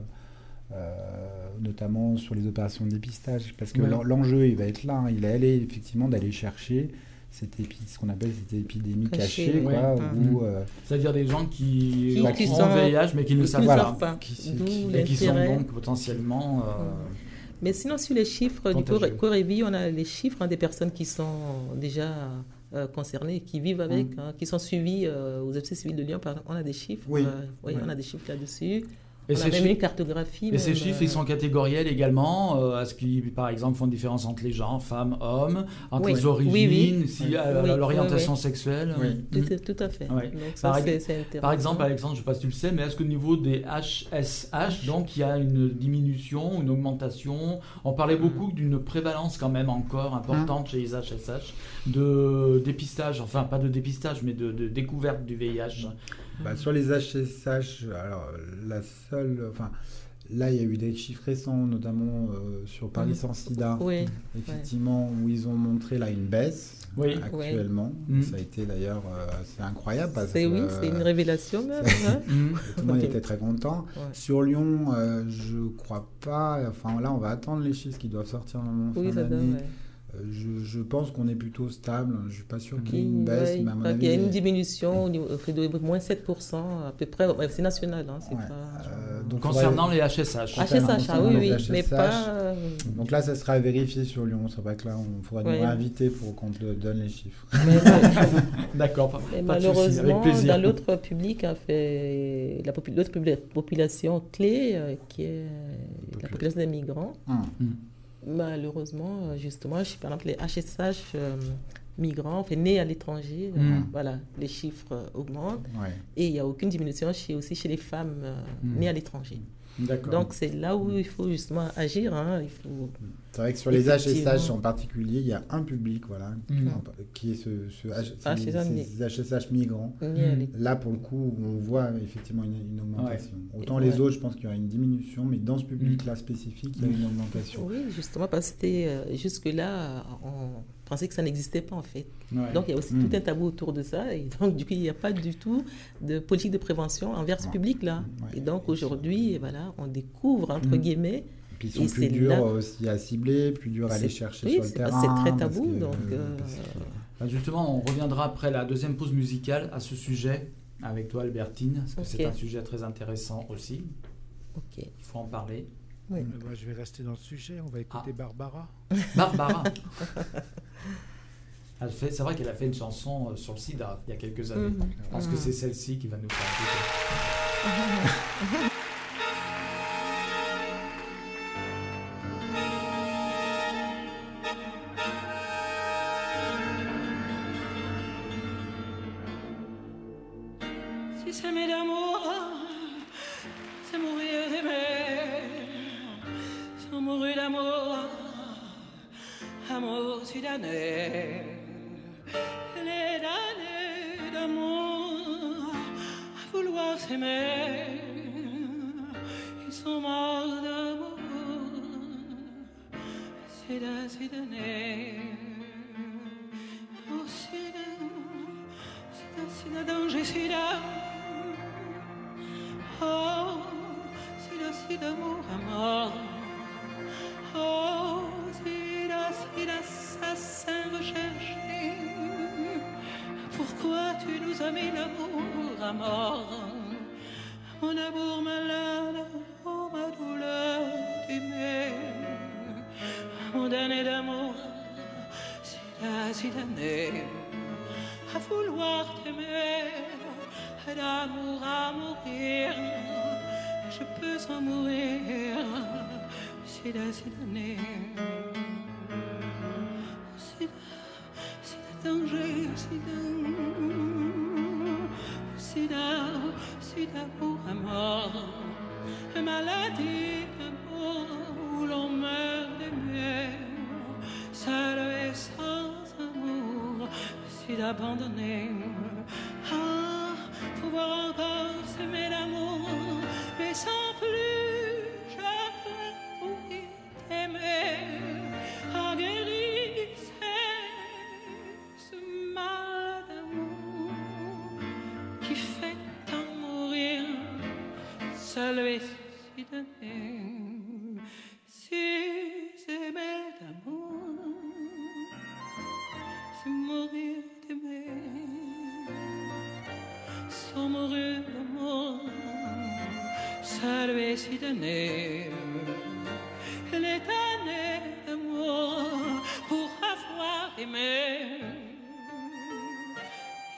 notamment sur les opérations de dépistage. Parce que Ouais. l'enjeu, il va être là. hein. il est allé effectivement d'aller chercher cette épi- ce qu'on appelle cette épidémie Cachée, cachée, ouais. quoi, où, euh, C'est-à-dire des gens qui, Qui- qui ont sont- VIH mais qui ne savent ne pas. qui- qui- Et qui sont donc potentiellement. euh, Mais sinon, sur les chiffres du Contagieux. Coré- Corévi, on a les chiffres hein, des personnes qui sont déjà euh, concernées, qui vivent avec, hein, qui sont suivies euh, aux officiers civils de Lyon. Par exemple. On a des chiffres. Oui. euh, oui, Oui. on a des chiffres là-dessus. Et on a ces même. Et chiffres, euh, ils sont catégoriels également. euh, Est-ce qu'ils, par exemple, font une différence entre les gens, femmes, hommes, entre Oui. les origines, Oui, oui. si, euh, l'orientation sexuelle Oui. Mm. Tout, tout à fait. Ouais. Donc, ça, Par, exemple, Alexandre, je ne sais pas si tu le sais, mais est-ce qu'au niveau des HSH, donc il y a une diminution, une augmentation? On parlait beaucoup d'une prévalence quand même encore importante chez les HSH de dépistage, enfin pas de dépistage, mais de, de découverte du VIH. Bah, sur les HSH, alors la seule, enfin là il y a eu des chiffres récents, notamment euh, sur Paris Mhm. sans SIDA, Oui. effectivement où ils ont montré là une baisse Oui. actuellement. Mhm. Ça a été d'ailleurs euh, assez incroyable parce C'est que oui, c'est une révélation même. hein. *laughs* Mm. tout le monde était très content. Ouais. Sur Lyon, euh, je crois pas. Enfin là, on va attendre les chiffres qui doivent sortir normalement Oui, fin d'année. ouais. Je, je pense qu'on est plutôt stable. Je suis pas sûr qu'il y ait une baisse, mais à mon il y a une diminution au niveau de moins 7% à peu près. C'est national, hein, c'est Ouais, pas. euh, donc Concernant faudrait- les HSH. Ah, chez Sacha, oui, oui, mais HSH. pas. euh, Donc là, ça sera à vérifier sur Lyon. C'est vrai que là, on faudrait Ouais. nous réinviter pour qu'on te donne les chiffres. *laughs* D'accord, malheureusement, plaisir. dans l'autre public, a fait la l'autre publi- population clé, euh, qui est la population des migrants, Hum. Malheureusement, euh, justement, je- par exemple, les HSH euh, migrants, enfin, nés à l'étranger, euh, Mm. voilà, les chiffres augmentent. Ouais. Et il n'y a aucune diminution chez, aussi chez les femmes Mm. nées à l'étranger. Donc c'est là où il faut justement agir. hein, il faut... C'est vrai que sur les. HSH en particulier, il y a un public voilà, Mm. qui est ce, ce H- Ah, ces- HSH migrants. Mm. Là, pour le coup, on voit effectivement une, une augmentation. Autant les autres, je pense qu'il y aura une diminution, mais dans ce public-là spécifique, il y a une augmentation. Oui, justement, parce que euh, jusque-là, on pensait que ça n'existait pas en fait. Ouais. Donc il y a aussi Mm. tout un tabou autour de ça. Et *laughs* donc du coup, il n'y a pas du tout de politique de prévention envers ce public-là. Ouais. Et donc aujourd'hui, voilà, on découvre, entre Mm. guillemets, Puis ils sont Et plus c'est durs là- aussi à cibler, plus durs à aller chercher oui, sur le terrain. c'est très tabou, que- donc, euh, que- Bah, Justement, on reviendra après la deuxième pause musicale à ce sujet avec toi, Albertine, parce que c'est un sujet très intéressant aussi. ok. Il faut en parler. Oui. Euh, moi, je vais rester dans le sujet. On va écouter Ah. Barbara. *laughs* Barbara. *laughs* Elle fait- C'est vrai qu'elle a fait une chanson euh, sur le sida il y a quelques années. Mhm. Je pense que Mhm. c'est celle-ci qui va nous faire *laughs* Pourquoi tu nous as mis l'amour à mort? Mon amour malade, Damné d'amour, sida, né à vouloir t'aimer, d'amour à mourir, je peux en mourir, c'est l'année. C'est c'est le danger, c'est c'est c'est d'amour à mort, c'est d'abandonner. Ah, pouvoir encore s'aimer l'amour, mais sans plus si donné. Les années d'amour pour avoir aimé,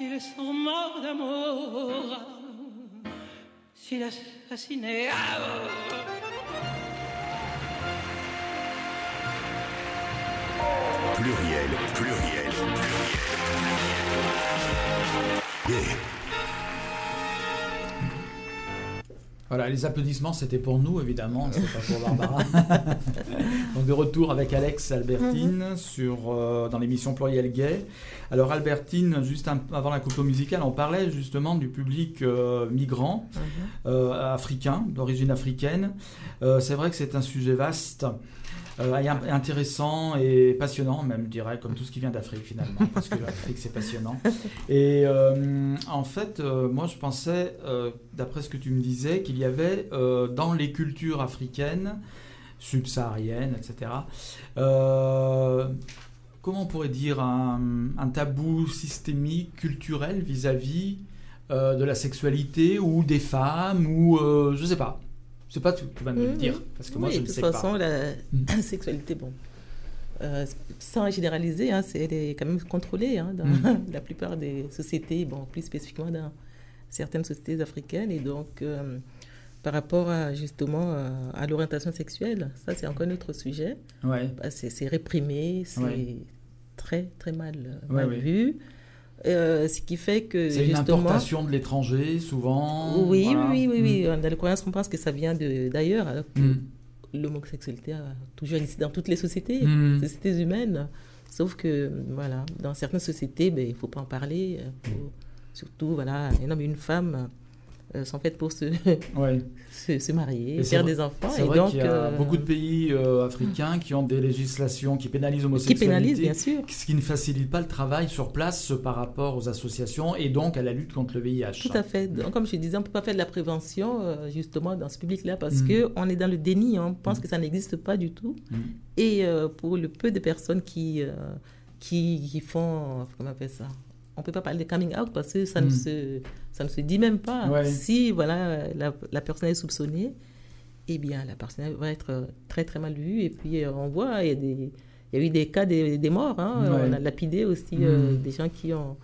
ils sont morts d'amour, s'il assassiné. Pluriel, pluriel, pluriel. Gay. Voilà, les applaudissements, c'était pour nous, évidemment, c'était pas pour Barbara. *laughs* Donc, de retour avec Alex Albertine sur, euh, dans l'émission Pluriel Gay. Alors, Albertine, juste un- avant la coupe musicale, on parlait justement du public euh, migrant, euh, africain, d'origine africaine. C'est vrai que c'est un sujet vaste. Euh, im- intéressant et passionnant, même je dirais, comme tout ce qui vient d'Afrique finalement, *laughs* parce que l'Afrique c'est passionnant. Et euh, en fait, euh, moi je pensais, euh, d'après ce que tu me disais, qu'il y avait euh, dans les cultures africaines, subsahariennes, etc., euh, comment on pourrait dire, un, un tabou systémique, culturel vis-à-vis euh, de la sexualité ou des femmes ou euh, je sais pas. Je sais pas, tu, tu vas me le dire parce que moi je de ne toute sais façon, pas. la Mm. *laughs* sexualité, bon, euh, sans généraliser, hein, c'est, elle est quand même contrôlée hein, dans Mm. *laughs* la plupart des sociétés, bon, plus spécifiquement dans certaines sociétés africaines. Et donc, euh, par rapport à, justement euh, à l'orientation sexuelle, ça c'est encore un autre sujet. Ouais. Bah, c'est, réprimé, c'est Ouais. très très mal, euh, Ouais, mal ouais. vu. Euh, ce qui fait que C'est une importation de l'étranger souvent. Oui, voilà. oui, oui, oui. Dans les croyances, on pense que ça vient d'ailleurs, alors que Mm. l'homosexualité a toujours existé dans toutes les sociétés, Mm. sociétés humaines. Sauf que, voilà, dans certaines sociétés, ben, il ne faut pas en parler. faut- surtout, voilà, un homme et une femme euh, sont faits pour se, Ouais. *laughs* se, se marier, Et faire des enfants. C'est et vrai donc, qu'il y a euh, beaucoup de pays euh, africains qui ont des législations qui pénalisent qui l'homosexualité. pénalisent, bien sûr. Ce qui ne facilite pas le travail sur place par rapport aux associations et donc à la lutte contre le VIH. Tout à fait. Donc, comme je disais, on ne peut pas faire de la prévention justement dans ce public-là parce Mm. que on est dans le déni, on pense que ça n'existe pas du tout. Mm. Et pour le peu de personnes qui, qui, qui font, comment on appelle ça? On ne peut pas parler de coming out parce que ça, ne, Mm. se, ça ne se dit même pas. Ouais. Si voilà, la, la personne est soupçonnée, eh bien la personne va être très très mal vue. Et puis euh, on voit, il y a, des, il y a eu des cas des, des morts. hein. Ouais. On a lapidé aussi euh, Mm. des gens qui ont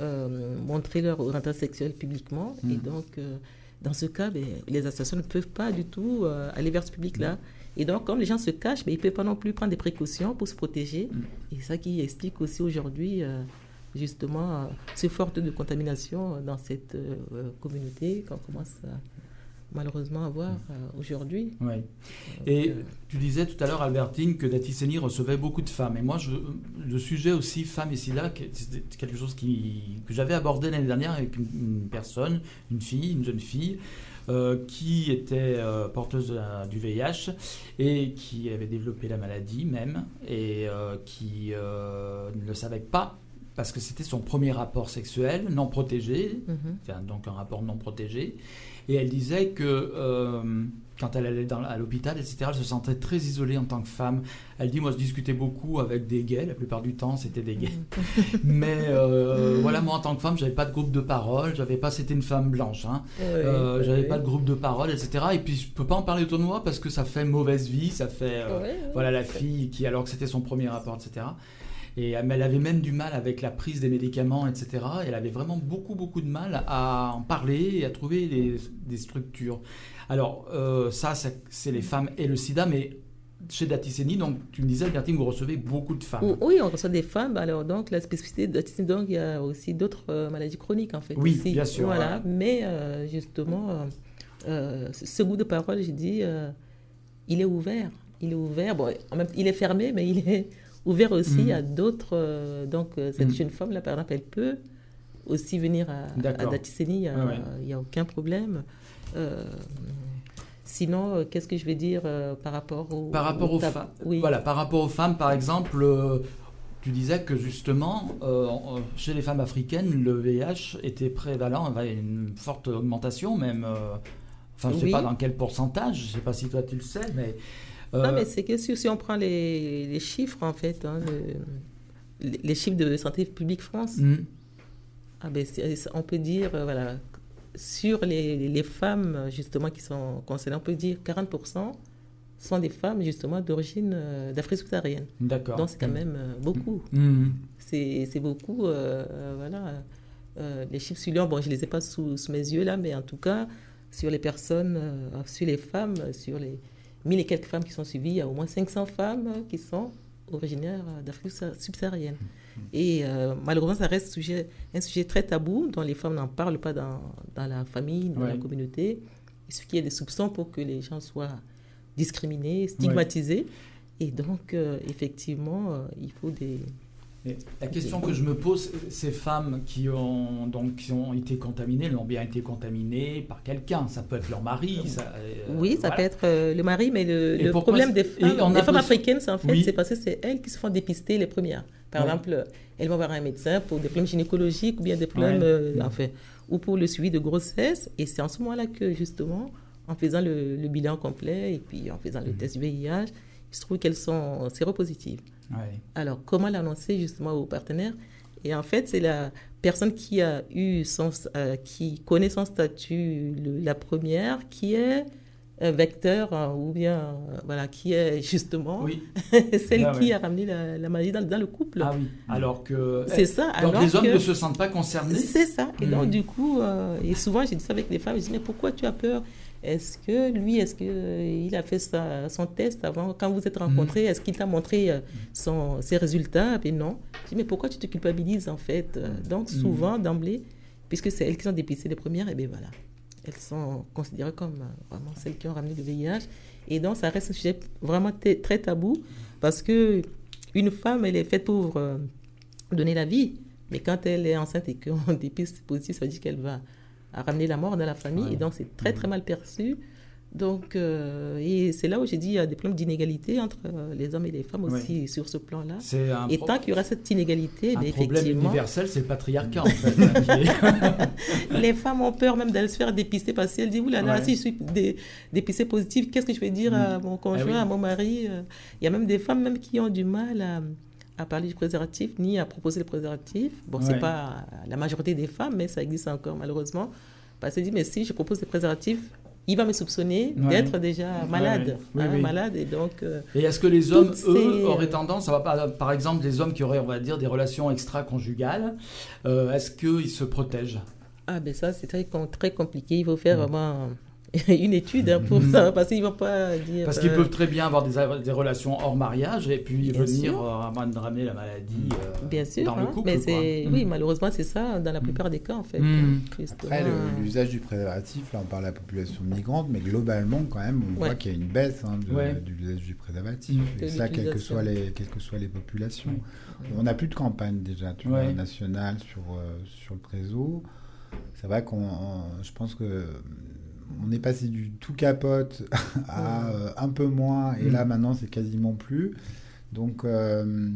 euh, montré leur orientation sexuelle publiquement. Et donc, euh, dans ce cas, ben, les associations ne peuvent pas du tout euh, aller vers ce public-là. Et donc, comme les gens se cachent, ben, ils ne peuvent pas non plus prendre des précautions pour se protéger. Et ça qui explique aussi aujourd'hui, euh, justement, euh, ce fort taux de contamination dans cette euh, euh, communauté qu'on commence à, malheureusement à voir euh, aujourd'hui. Donc, Et euh, tu disais tout à l'heure, Albertine, que Datiseni recevait beaucoup de femmes. Et moi, je, le sujet aussi, femmes et sida, c'était quelque chose qui, que j'avais abordé l'année dernière avec une, une personne, une fille, une jeune fille, euh, qui était euh, porteuse la- du VIH et qui avait développé la maladie même, et euh, qui euh, ne le savait pas parce que c'était son premier rapport sexuel non protégé, mhm. donc un rapport non protégé. Et elle disait que euh, quand elle allait dans, à l'hôpital, etc., elle se sentait très isolée en tant que femme. Elle dit, moi je discutais beaucoup avec des gays, la plupart du temps c'était des gays. *laughs* Mais euh, voilà, moi en tant que femme, j'avais pas de groupe de parole, j'avais pas, c'était une femme blanche, hein. Euh, Ouais, j'avais pas de groupe de parole, etc. Et puis je peux pas en parler autour de moi parce que ça fait mauvaise vie, ça fait... euh, voilà la fille qui, alors que c'était son premier rapport, etc. Et euh, elle avait même du mal avec la prise des médicaments, etc. Et elle avait vraiment beaucoup, beaucoup de mal à en parler et à trouver des, des structures. Alors, euh, ça, c'est c'est les femmes et le sida, mais chez Datiseni, donc tu me disais, Albertine, vous recevez beaucoup de femmes. Ou- Oui, on reçoit des femmes. Alors, donc, la spécificité de donc, il y a aussi d'autres euh, maladies chroniques, en fait. Oui, aussi. bien sûr, Voilà. ouais. Mais, euh, justement, euh, ce goût de parole, j'ai dit, il est ouvert. Il est ouvert. Bon, en même, il est fermé, mais il est ouvert aussi Mhm. à d'autres. euh, donc, euh, cette Mhm. jeune femme-là, par exemple, elle peut aussi venir à, à. Il n'y a, Ouais, a aucun problème. Euh, sinon, qu'est-ce que je vais dire par rapport au. Par rapport au femmes, Oui. voilà, par rapport aux femmes, par exemple, tu disais que justement, euh, chez les femmes africaines, le VIH était prévalent, il y avait une forte augmentation même. euh, enfin, je ne sais Oui. pas dans quel pourcentage, je ne sais pas si toi tu le sais, mais. Euh, Non, mais c'est que si, si on prend les, les chiffres, en fait, hein, le- les, chiffres de Santé publique France, hmm, ah ben, on peut dire, euh, voilà, sur les, les femmes, justement, qui sont concernées, on peut dire 40% sont des femmes, justement, d'origine euh, d'Afrique subsaharienne. D'accord. Donc, c'est quand même euh, beaucoup. Hmm, C'est beaucoup, euh, voilà. Les chiffres sur bon, je ne les ai pas sous, sous mes yeux là, mais en tout cas, sur les personnes, sur les femmes, sur les 1000 et quelques femmes qui sont suivies, il y a au moins 500 femmes qui sont originaires d'Afrique subsaharienne. Et euh, malheureusement, ça reste sujet, un sujet très tabou, dont les femmes n'en parlent pas dans, dans la famille, dans la communauté. Il suffit qu'il y ait des soupçons pour que les gens soient discriminés, stigmatisés. Et donc, euh, effectivement, euh, il faut des, Et la question que je me pose, ces femmes qui ont, donc, qui ont été contaminées, elles ont bien été contaminées par quelqu'un. Ça peut être leur mari. Ça, euh, Oui, ça voilà. peut être euh, le mari, mais le, problème des femmes, des africaines, c'est en fait, Oui. c'est parce que c'est elles qui se font dépister les premières. Par Ouais. exemple, elles vont voir un médecin pour des problèmes gynécologiques ou bien des problèmes, Ouais. euh, enfin, ou pour le suivi de grossesse. Et c'est en ce moment-là que, justement, en faisant le, le bilan complet et puis en faisant le Mhm. test VIH, se trouve qu'elles sont séropositives. Ouais. Alors, comment l'annoncer justement aux partenaires Et en fait, c'est la personne qui a eu son, euh, qui connaît son statut, le- la première, qui est un vecteur hein, ou bien euh, voilà, qui est justement Oui. *laughs* celle Ah qui a ramené la, la maladie dans, dans le couple. Ah oui. Alors que. C'est ça. Donc alors les hommes que- ne se sentent pas concernés. c'est ça. Et donc, du coup, euh, et souvent, j'ai dit ça avec les femmes, je dis, mais pourquoi tu as peur? Est-ce que lui, est-ce qu'il a fait sa- son test avant Quand vous êtes rencontrés, est-ce qu'il t'a montré euh, son, ses résultats? Et non. Je dis, mais pourquoi tu te culpabilises, en fait Euh, Donc, souvent, d'emblée, puisque c'est elles qui sont dépistées les premières, et bien voilà. Elles sont considérées comme euh, vraiment celles qui ont ramené le VIH. Et donc, ça reste un sujet vraiment très tabou, parce que une femme, elle est faite pour euh, donner la vie. Mais quand elle est enceinte et qu'on *laughs* dépiste positif, ça veut dire qu'elle va ramener la mort dans la famille. Ouais. Et donc, c'est très, très mal perçu. Donc, euh, et c'est là où j'ai dit il y a des problèmes d'inégalité entre euh, les hommes et les femmes aussi sur ce plan-là. Et tant qu'il y aura cette inégalité, un bien, problème effectivement, universel, c'est le patriarcat en fait. *laughs* les femmes ont peur même d'aller se faire dépister parce qu'elles disent oulala, Ouais. si je suis dé- dépistée positive, qu'est-ce que je vais dire à mon conjoint, Ah oui. à mon mari euh? Il y a même des femmes même qui ont du mal à, à parler du préservatif ni à proposer le préservatif. Bon, Ouais. c'est pas la majorité des femmes, mais ça existe encore malheureusement. Parce qu'elles disent mais si je propose le préservatif, il va me soupçonner Ouais. d'être déjà malade, ouais. Hein, oui. malade et donc. euh, Et est-ce que les hommes, eux, ces- auraient tendance, pas, par exemple, des hommes qui auraient, on va dire, des relations extra-conjugales, euh, est-ce qu'ils se protègent? Ah, ben ça, c'est très, très compliqué. Il faut faire vraiment *laughs* une étude hein, pour Mm. ça, parce qu'ils ne vont pas dire. Parce qu'ils euh, peuvent très bien avoir des, des relations hors mariage et puis Bien venir euh, ramener la maladie euh, Bien sûr, dans le hein, couple. mais quoi. c'est Mm. oui, malheureusement, c'est ça dans la plupart des cas, en fait. Mm. Après, l'usage du préservatif, là on parle de la population migrante, mais globalement quand même, on Ouais. voit qu'il y a une baisse hein, de, Ouais. de l'usage du préservatif. Et De ça, quelles que, soient les, quelles que soient les populations. On n'a plus de campagne déjà, tu Ouais. vois, nationale sur, euh, sur le préso. C'est vrai qu'on, on- je pense que on est passé du tout capote *laughs* à euh, un peu moins, et Mm. là maintenant c'est quasiment plus. Donc, euh,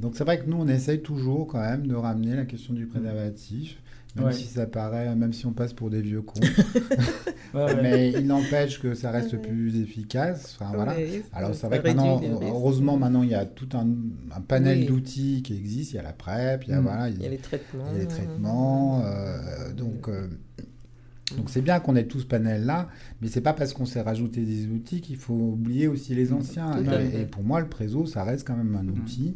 donc c'est vrai que nous on essaye toujours quand même de ramener la question du préservatif, même Ouais. si ça paraît, même si on passe pour des vieux cons. *laughs* Ouais, *laughs* ouais. Mais il n'empêche que ça reste plus efficace. Enfin, voilà. Ouais, Alors ça c'est vrai que maintenant, heureusement, maintenant il y a tout un, un panel Oui. d'outils qui existe. Il y a la PrEP, il y a, Mm. voilà, Il y a les traitements. il y a les traitements. euh, donc euh, donc c'est bien qu'on ait tout ce panel-là, mais c'est pas parce qu'on s'est rajouté des outils qu'il faut oublier aussi les anciens. Et, pour moi, le préso, ça reste quand même un outil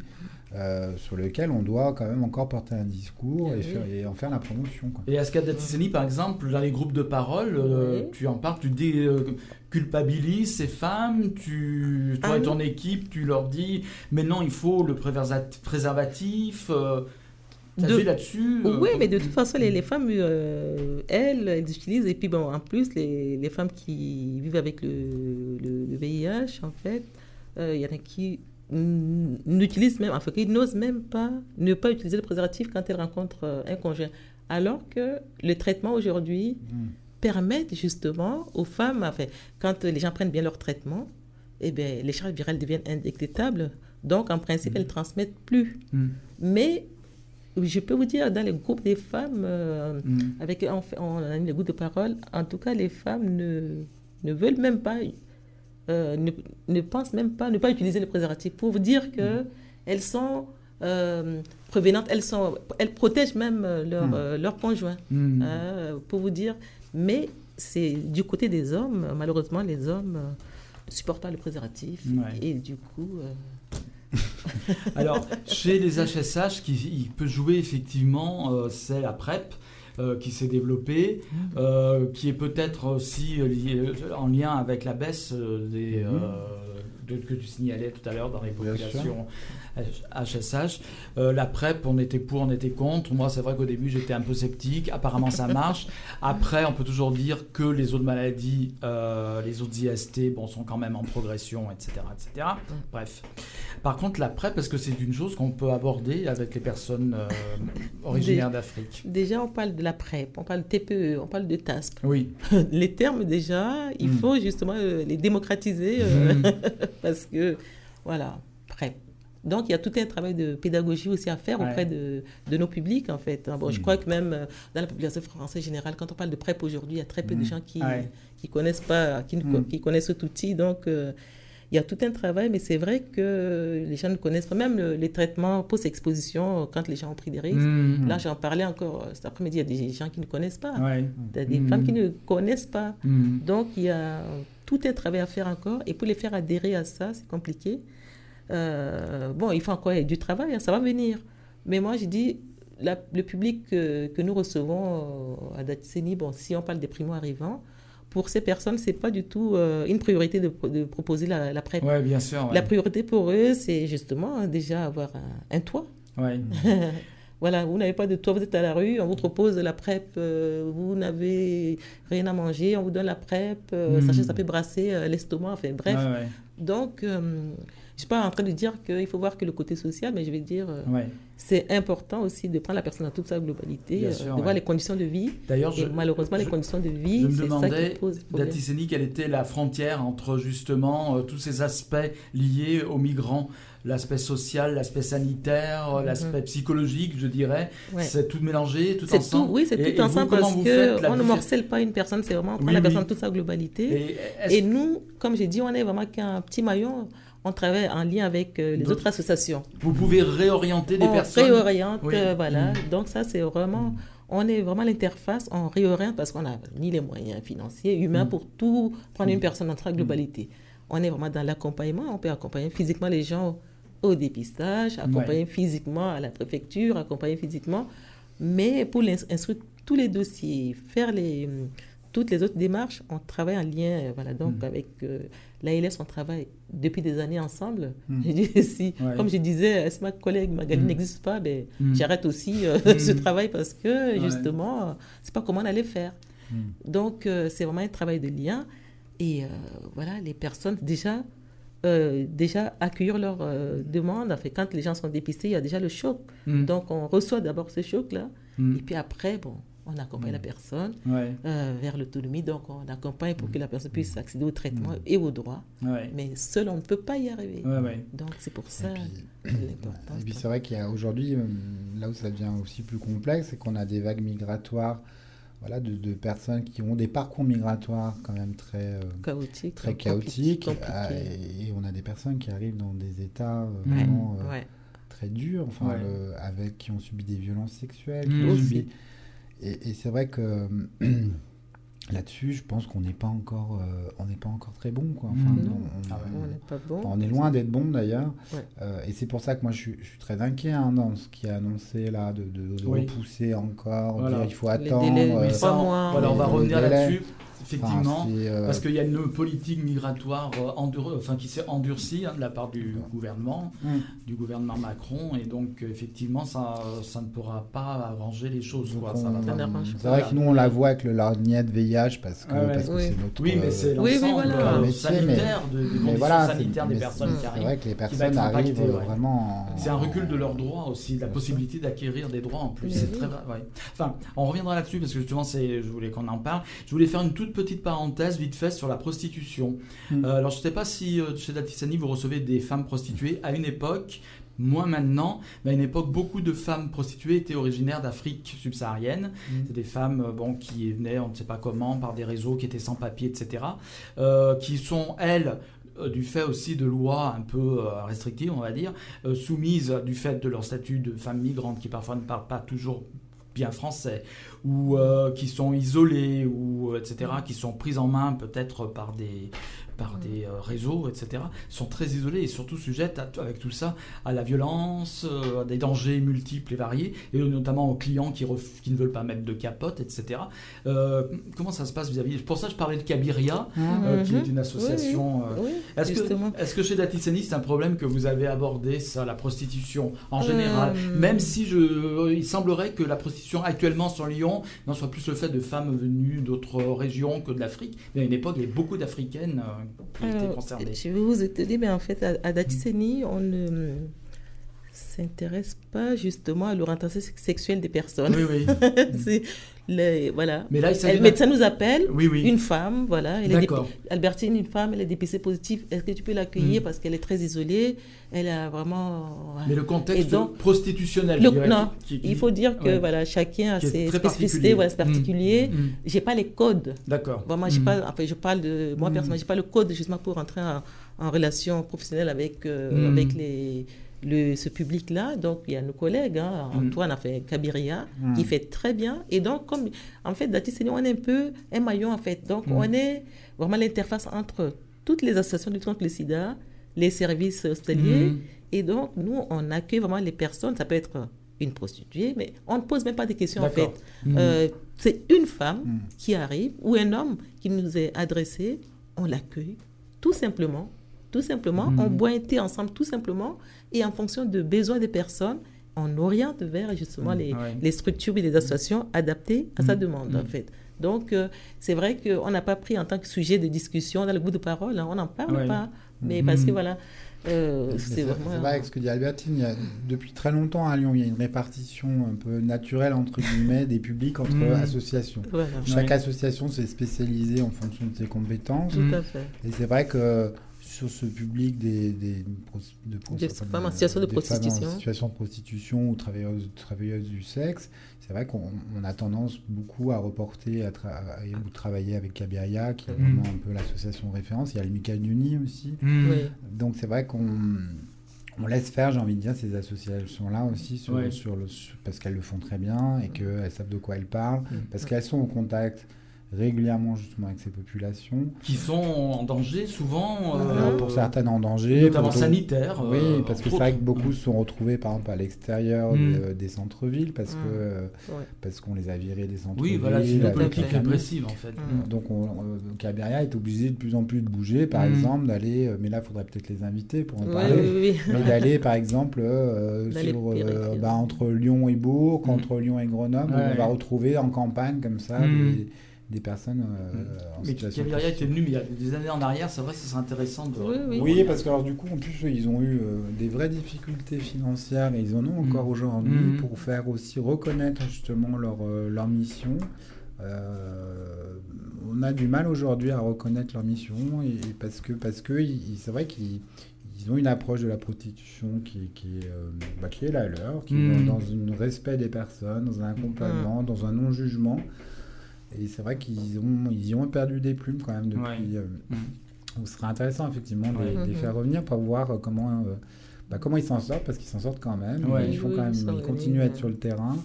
euh, sur lequel on doit quand même encore porter un discours Ah et, oui. faire- et en faire la promotion. Quoi. Et à Scadatiseni, par exemple, dans les groupes de parole, euh, Oui. tu en parles, tu dis, euh, culpabilises ces femmes, tu, toi Ah et ton oui. équipe, tu leur dis, mais non, il faut le préservatif. Euh, De- là-dessus euh, Oui, mais de toute façon, les, les femmes, euh, elles, elles utilisent. Et puis, bon, en plus, les, les femmes qui vivent avec le, le, le VIH, en fait, euh, il y en a qui n'utilisent même, enfin, qui n'osent même pas ne pas utiliser le préservatif quand elles rencontrent euh, un conjoint. Alors que le traitement aujourd'hui Mm. permet justement aux femmes, enfin, quand les gens prennent bien leur traitement, eh bien, les charges virales deviennent indétectables. Donc, en principe, elles ne transmettent plus. Mm. Mais je peux vous dire, dans les groupes des femmes, euh, Mm. avec on, on a les groupes de parole, en tout cas, les femmes ne, ne veulent même pas, euh, ne, ne pensent même pas, ne pas utiliser le préservatif pour vous dire que elles sont euh, prévenantes, elles, sont, elles protègent même leur, Mm. euh, leur conjoint. Mm. Pour vous dire, mais c'est du côté des hommes, malheureusement, les hommes ne supportent pas le préservatif. Ouais. Et du coup, *laughs* Alors, chez les HSH, qui il peut jouer effectivement, euh, c'est la PrEP euh, qui s'est développée, euh, qui est peut-être aussi lié- en lien avec la baisse des, Mhm. euh, de- que tu signalais tout à l'heure dans les populations HSH. Euh, la PrEP, on était pour, on était contre. Moi, c'est vrai qu'au début, j'étais un peu sceptique. Apparemment, ça *laughs* marche. Après, on peut toujours dire que les autres maladies, euh, les autres IST, bon, sont quand même en progression, etc., etc. Bref. Par contre, la PrEP, est-ce que c'est une chose qu'on peut aborder avec les personnes euh, originaires d'Afrique? déjà, on parle de la PrEP, on parle de TPE, on parle de TASP. Oui. *laughs* les termes déjà, il Mm. faut justement euh, les démocratiser euh, Mm. *laughs* parce que, voilà, PrEP. Donc, il y a tout un travail de pédagogie aussi à faire Ouais. auprès de, de nos publics, en fait. Bon, Je Mm. crois que même euh, dans la population française générale, quand on parle de PrEP aujourd'hui, il y a très peu de Mm. gens qui Ouais. qui connaissent pas, qui, Mm. qui connaissent cet outil. Donc, euh, Il y a tout un travail, mais c'est vrai que les gens ne connaissent pas. Même le- les traitements post-exposition, quand les gens ont pris des risques. Là, j'en parlais encore cet après-midi. Il y a des gens qui ne connaissent pas. Ouais. Il y a des Mhm. femmes qui ne connaissent pas. Donc, il y a tout un travail à faire encore. Et pour les faire adhérer à ça, c'est compliqué. Euh, bon, il faut encore du travail, hein, ça va venir. Mais moi, je dis, la- le public que, que nous recevons euh, à Datseni, bon, si on parle des primo-arrivants, pour ces personnes, c'est pas du tout euh, une priorité de, de proposer la, la PrEP. Ouais, bien sûr. ouais. La priorité pour eux, c'est justement hein, déjà avoir un, un toit. Ouais. *laughs* Voilà, vous n'avez pas de toit, vous êtes à la rue, on vous propose la PrEP, euh, vous n'avez rien à manger, on vous donne la PrEP, euh, Mm. sachez que ça peut brasser euh, l'estomac, enfin bref. Ouais. Donc, euh, je ne suis pas en train de dire qu'il faut voir que le côté social, mais je vais dire, Ouais. c'est important aussi de prendre la personne dans toute sa globalité, sûr, de ouais. voir les conditions de vie. D'ailleurs, malheureusement, je- les conditions de je vie, me c'est ça demandais, qui pose problème. Quelle était la frontière entre justement tous ces aspects liés aux migrants L'aspect social, l'aspect sanitaire, Mhm. l'aspect psychologique, je dirais. Ouais. C'est tout mélangé, tout ensemble. tout, oui, c'est tout ensemble parce vous la qu'on ne morcelle pas une personne, c'est vraiment prendre Oui, la oui. personne dans toute sa globalité. Et nous, comme j'ai dit, on est vraiment qu'un petit maillon. On travaille en lien avec euh, les autres associations. Vous pouvez réorienter des on personnes réoriente, Oui. euh, voilà. Mm. Donc ça, c'est vraiment, on est vraiment l'interface, on réoriente parce qu'on n'a ni les moyens financiers, humains Mm. pour tout prendre une personne dans sa globalité. On est vraiment dans l'accompagnement, on peut accompagner physiquement les gens au dépistage, accompagner physiquement à la préfecture, accompagner physiquement, mais pour instruire tous les dossiers, faire les, toutes les autres démarches, on travaille en lien, euh, voilà, donc Mm. avec euh, l'ALS, on travaille depuis des années ensemble. Mm. *laughs* Je dis, si, Ouais. Comme je disais, si ma collègue Magali Mm. n'existe pas, ben, j'arrête aussi euh, *laughs* ce travail parce que Ouais. justement, c'est pas comment on allait faire. Donc, euh, c'est vraiment un travail de lien. Et voilà, les personnes, déjà, euh, déjà accueillir leurs euh, demandes. Enfin, quand les gens sont dépistés, il y a déjà le choc. Mm. Donc, on reçoit d'abord ce choc-là. Mm. Et puis après, bon, on accompagne la personne Ouais, euh, vers l'autonomie. Donc, on accompagne pour que la personne puisse accéder au traitement Mm. et aux droits. ouais, Mais seul, on ne peut pas y arriver. ouais, ouais. Donc, c'est pour ça puis- l'importance. Et puis c'est vrai qu'il y a aujourd'hui, euh, là où ça devient aussi plus complexe, c'est qu'on a des vagues migratoires voilà, de, de personnes qui ont des parcours migratoires quand même très, euh, chaotique. très chaotiques. ah, et, et on a des personnes qui arrivent dans des états euh, Ouais. vraiment euh, Ouais. très durs, enfin, Ouais. le- avec, qui ont subi des violences sexuelles. Mmh. qui ont Aussi. subi- Et, et c'est vrai que *clears throat* là-dessus, je pense qu'on n'est pas encore, euh, on n'est pas encore très bon, quoi. Enfin, Mmh. on- on- Ah ouais. On n'est pas bon. on est loin d'être bon d'ailleurs. Ouais. Euh, et c'est pour ça que moi je suis, je suis très inquiet hein, dans ce qui est annoncé là, de, de, de Oui. repousser encore, Voilà. dire il faut Les attendre. délais, euh, oui, Oui, ça, Trois on- mois. voilà, on va revenir là-dessus, effectivement. c'est, euh, Parce qu'il y a une politique migratoire euh, endur- enfin, qui s'est endurcie hein, de la part du gouvernement, Mm. du gouvernement Macron, et donc euh, effectivement ça, ça ne pourra pas arranger les choses. donc Quoi, on- ça va Ça pas. n'arrange c'est vrai que nous on la voit avec le lorgnette VIH parce que Ah ouais. parce que Oui. c'est notre. Oui, mais c'est l'ensemble Oui, oui, voilà. euh, métier, sanitaire, de, des mais conditions voilà, c'est- sanitaires des mais personnes c'est- qui C'est arrivent. vrai que les personnes arrivent ouais. vraiment. en- C'est un recul de leurs droits aussi, la Bien possibilité d'acquérir des droits en plus. C'est très vrai. ouais. Enfin, on reviendra là-dessus parce que justement, c'est, je voulais qu'on en parle. Je voulais faire une toute petite parenthèse vite fait sur la prostitution. Mm. Euh, alors, je ne sais pas si euh, chez Datisani vous recevez des femmes prostituées à une époque. Moins maintenant, mais à une époque, beaucoup de femmes prostituées étaient originaires d'Afrique subsaharienne. Mm. C'est des femmes euh, bon, qui venaient, on ne sait pas comment, par des réseaux qui étaient sans papier, etc. euh, qui sont, elles, du fait aussi de lois un peu restrictives, on va dire, soumises du fait de leur statut de femmes migrantes qui parfois ne parlent pas toujours bien français, ou euh, qui sont isolées, ou euh, etc., qui sont prises en main peut-être par des par des euh, réseaux, etc., sont très isolées et surtout sujettes à- avec tout ça à la violence, euh, à des dangers multiples et variés, et notamment aux clients qui, ref- qui ne veulent pas mettre de capote, etc. Euh, comment ça se passe vis-à-vis Pour ça, je parlais de Kabiria, euh, qui est une association. euh, Oui, est-ce que, est-ce que chez Datisani, c'est un problème que vous avez abordé, ça, la prostitution en général? Même si je, il semblerait que la prostitution actuellement sur Lyon n'en soit plus le fait de femmes venues d'autres régions que de l'Afrique. Mais à une époque, il y avait beaucoup d'Africaines qui étaient Alors, concernées. Je vais vous étonner, mais en fait, à, à Datiseni, on ne s'intéresse pas justement à l'orientation sexuelle des personnes. Oui, oui. *laughs* Voilà. Mais là, il Le médecin nous appelle, Oui, oui. une femme, voilà. Elle est Albertine, une femme, elle est dépistée positive. Est-ce que tu peux l'accueillir Mm. parce qu'elle est très isolée? Elle a vraiment. Mais le contexte donc- prostitutionnel, Le- dirais, non, qui- qui- il faut dire que ouais. voilà, chacun a ses spécificités, particulier. voilà, c'est particulier. Mm, mm. J'ai pas les codes. D'accord. Vraiment, j'ai Mm. pas, enfin, je parle de moi personnellement, j'ai pas le code justement pour rentrer en, en relation professionnelle avec, euh, avec les, le, ce public-là. Donc, il y a nos collègues, hein, Mm. Antoine a fait Kabiria, Mm. qui fait très bien. Et donc, comme, en fait, Dati Seigneur, on est un peu un maillon, en fait. Donc, Mm. on est vraiment l'interface entre toutes les associations du contre le sida, les services hospitaliers. Mm. Et donc, nous, on accueille vraiment les personnes. Ça peut être une prostituée, mais on ne pose même pas des questions, en fait. Mm. Euh, c'est une femme Mm. qui arrive ou un homme qui nous est adressé, on l'accueille tout simplement. Tout simplement, on boit un thé ensemble tout simplement et en fonction de besoins des personnes, on oriente vers justement les, Ouais. les structures et les associations adaptées à sa Mhm. demande en Mhm. fait. Donc euh, c'est vrai qu'on n'a pas pris en tant que sujet de discussion dans le bout de parole, hein, on n'en parle Ouais. pas, mais parce que voilà, euh, c'est vraiment... c'est vrai avec ce que dit Albertine, il y a, depuis très longtemps à Lyon, il y a une répartition un peu naturelle entre guillemets des publics entre associations. Voilà, Chaque Ouais. association s'est spécialisée en fonction de ses compétences. tout à fait. Et c'est vrai que sur ce public des, des pros- de, pros- Des enfin, femmes en situation de prostitution. en situation de prostitution ou travailleuses, travailleuses du sexe, c'est vrai qu'on on a tendance beaucoup à reporter à tra- à- ou travailler avec Cabiria, qui est Mhm. vraiment un peu l'association de référence. Il y a le Michael Nuni aussi. Mm. Oui. Donc c'est vrai qu'on on laisse faire, j'ai envie de dire, ces associations-là aussi, sur, Ouais. sur le, sur- parce qu'elles le font très bien et qu'elles savent de quoi elles parlent, Mm. parce qu'elles sont en contact régulièrement justement avec ces populations. Qui sont en danger souvent, euh, Alors, pour certaines en danger, notamment pour d'autres- sanitaires. Oui, euh, parce que c'est vrai que beaucoup se sont retrouvés par exemple à l'extérieur Mm. de- des centres-villes parce Mm. que euh, Ouais. parce qu'on les a virés des centres-villes. Oui, voilà, c'est une politique répressive en fait. Mm. Donc, on, euh, est obligé de plus en plus de bouger, par Mm. exemple, d'aller, euh, mais là, il faudrait peut-être les inviter pour en parler, oui, oui, oui. mais d'aller, par exemple, euh, sur, euh, bah, entre Lyon et Bourg, Mm. entre Lyon et Grenoble, où Ouais. on va retrouver en campagne, comme ça, Mm. des, des personnes euh, en Mais situation Cabiria était venu mais il y a des années en arrière, c'est vrai, ce serait intéressant de. Oui, oui. Oui, parce que alors, du coup, en plus, ils ont eu euh, des vraies difficultés financières et ils en ont encore Mm. aujourd'hui Mm. pour faire aussi reconnaître justement leur, euh, leur mission. Euh, on a du mal aujourd'hui à reconnaître leur mission et, et parce que parce que c'est vrai qu'ils ils ont une approche de la prostitution qui, qui, est, euh, bah, qui est la leur, qui est Mm. dans, dans un respect des personnes, dans un accompagnement, dans un non-jugement. Et c'est vrai qu'ils ont, ils y ont perdu des plumes quand même depuis. Ouais. euh, Mm. donc, ce serait intéressant effectivement de, les- Ouais. de les faire revenir pour voir euh, comment, euh, bah, comment ils s'en sortent, parce qu'ils s'en sortent quand même. Ouais. Ils, font Oui, quand même, ils continuent à être sur le terrain.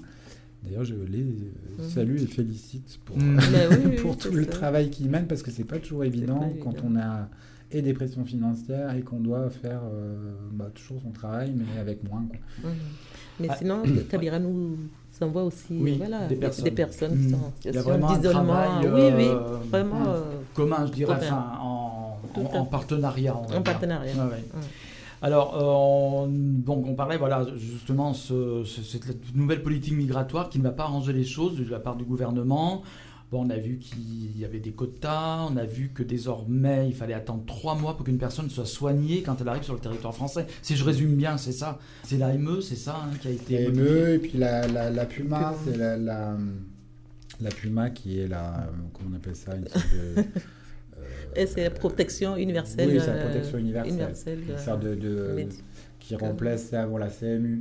D'ailleurs, je les Mhm. salue et félicite pour, Mm. *laughs* Oui, pour c'est tout le ça. travail qu'ils mènent, parce que c'est pas toujours évident pas quand évident. on a et des pressions financières et qu'on doit faire euh, bah, toujours son travail, mais avec moins. quoi. Mhm. Mais Ah. sinon, *clears throat* Kabira nous envoie aussi Oui, voilà, des personnes. des personnes qui sont en Il y a situation vraiment un d'isolement. travail, Oui, oui, vraiment commun, je dirais, enfin, en, partenariat. on en partenariat. Ouais. Alors, euh, on, donc on parlait, voilà, justement, ce- ce- cette nouvelle politique migratoire qui ne va pas arranger les choses de la part du gouvernement. Bon, on a vu qu'il y avait des quotas, on a vu que désormais, il fallait attendre trois mois pour qu'une personne soit soignée quand elle arrive sur le territoire français. Si je résume bien, c'est ça. C'est l'AME, c'est ça, hein, qui a été Et modifié. ME, et puis la, la, la Puma, c'est la, la, la Puma qui est la. Comment on appelle ça une sorte de, euh, Et c'est la protection universelle. Oui, c'est la euh, protection universelle. universelle, Une euh, sorte de, de- médi- qui remplace avant la CMU.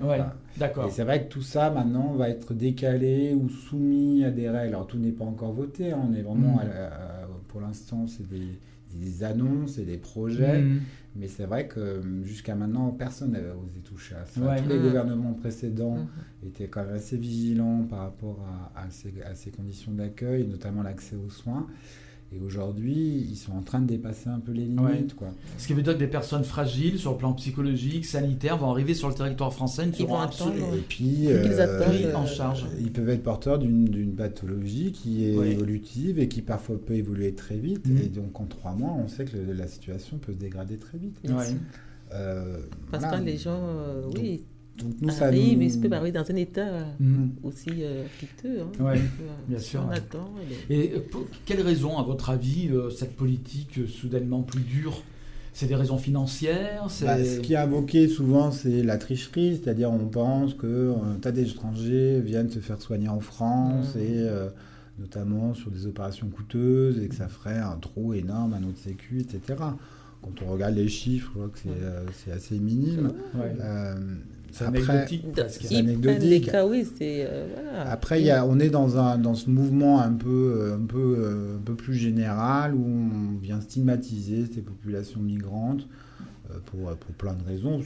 Ouais, Voilà. D'accord. Et c'est vrai que tout ça maintenant va être décalé ou soumis à des règles. Alors tout n'est pas encore voté, hein. on est vraiment Mm. à la- à- pour l'instant c'est des, des annonces et des projets, Mm. mais c'est vrai que euh, jusqu'à maintenant personne n'avait osé toucher à ça. Ouais. Tous les Mm. gouvernements précédents Mhm. étaient quand même assez vigilants par rapport à, à ces, à ces conditions d'accueil, notamment l'accès aux soins. Et aujourd'hui, ils sont en train de dépasser un peu les limites. Ouais. Quoi. Ce qui veut dire que des personnes fragiles sur le plan psychologique, sanitaire, vont arriver sur le territoire français, Ils vont seront absolument Et puis, Qu'ils euh, attendent, pris euh, en charge. Ils peuvent être porteurs d'une d'une pathologie qui est Oui. évolutive et qui parfois peut évoluer très vite. Mhm. Et donc en trois mois, on sait que le- la situation peut se dégrader très vite. Ouais. Euh, Parce voilà. que les gens, euh, oui, Donc nous, ça arrivent, nous- ils peuvent arriver dans un état Mm. aussi euh, piteux. hein. Ouais, Euh, bien sûr, On ouais. attend. et euh, pour quelles raisons, à votre avis, euh, cette politique euh, soudainement plus dure? C'est des raisons financières. Bah, ce qui est invoqué souvent, c'est la tricherie, c'est-à-dire on pense que un tas d'étrangers viennent se faire soigner en France Mhm. et euh, notamment sur des opérations coûteuses et que ça ferait un trou énorme à notre sécu, etc. Quand on regarde les chiffres, je vois que c'est euh, assez minime. Ouais. Euh, C'est Après- anecdotique presque. Anecdotique. les cas, oui, c'est. euh, voilà. Après, y a, on est dans, un, dans ce mouvement un peu, euh, un, peu, euh, un peu plus général où on vient stigmatiser ces populations migrantes euh, pour, pour plein de raisons,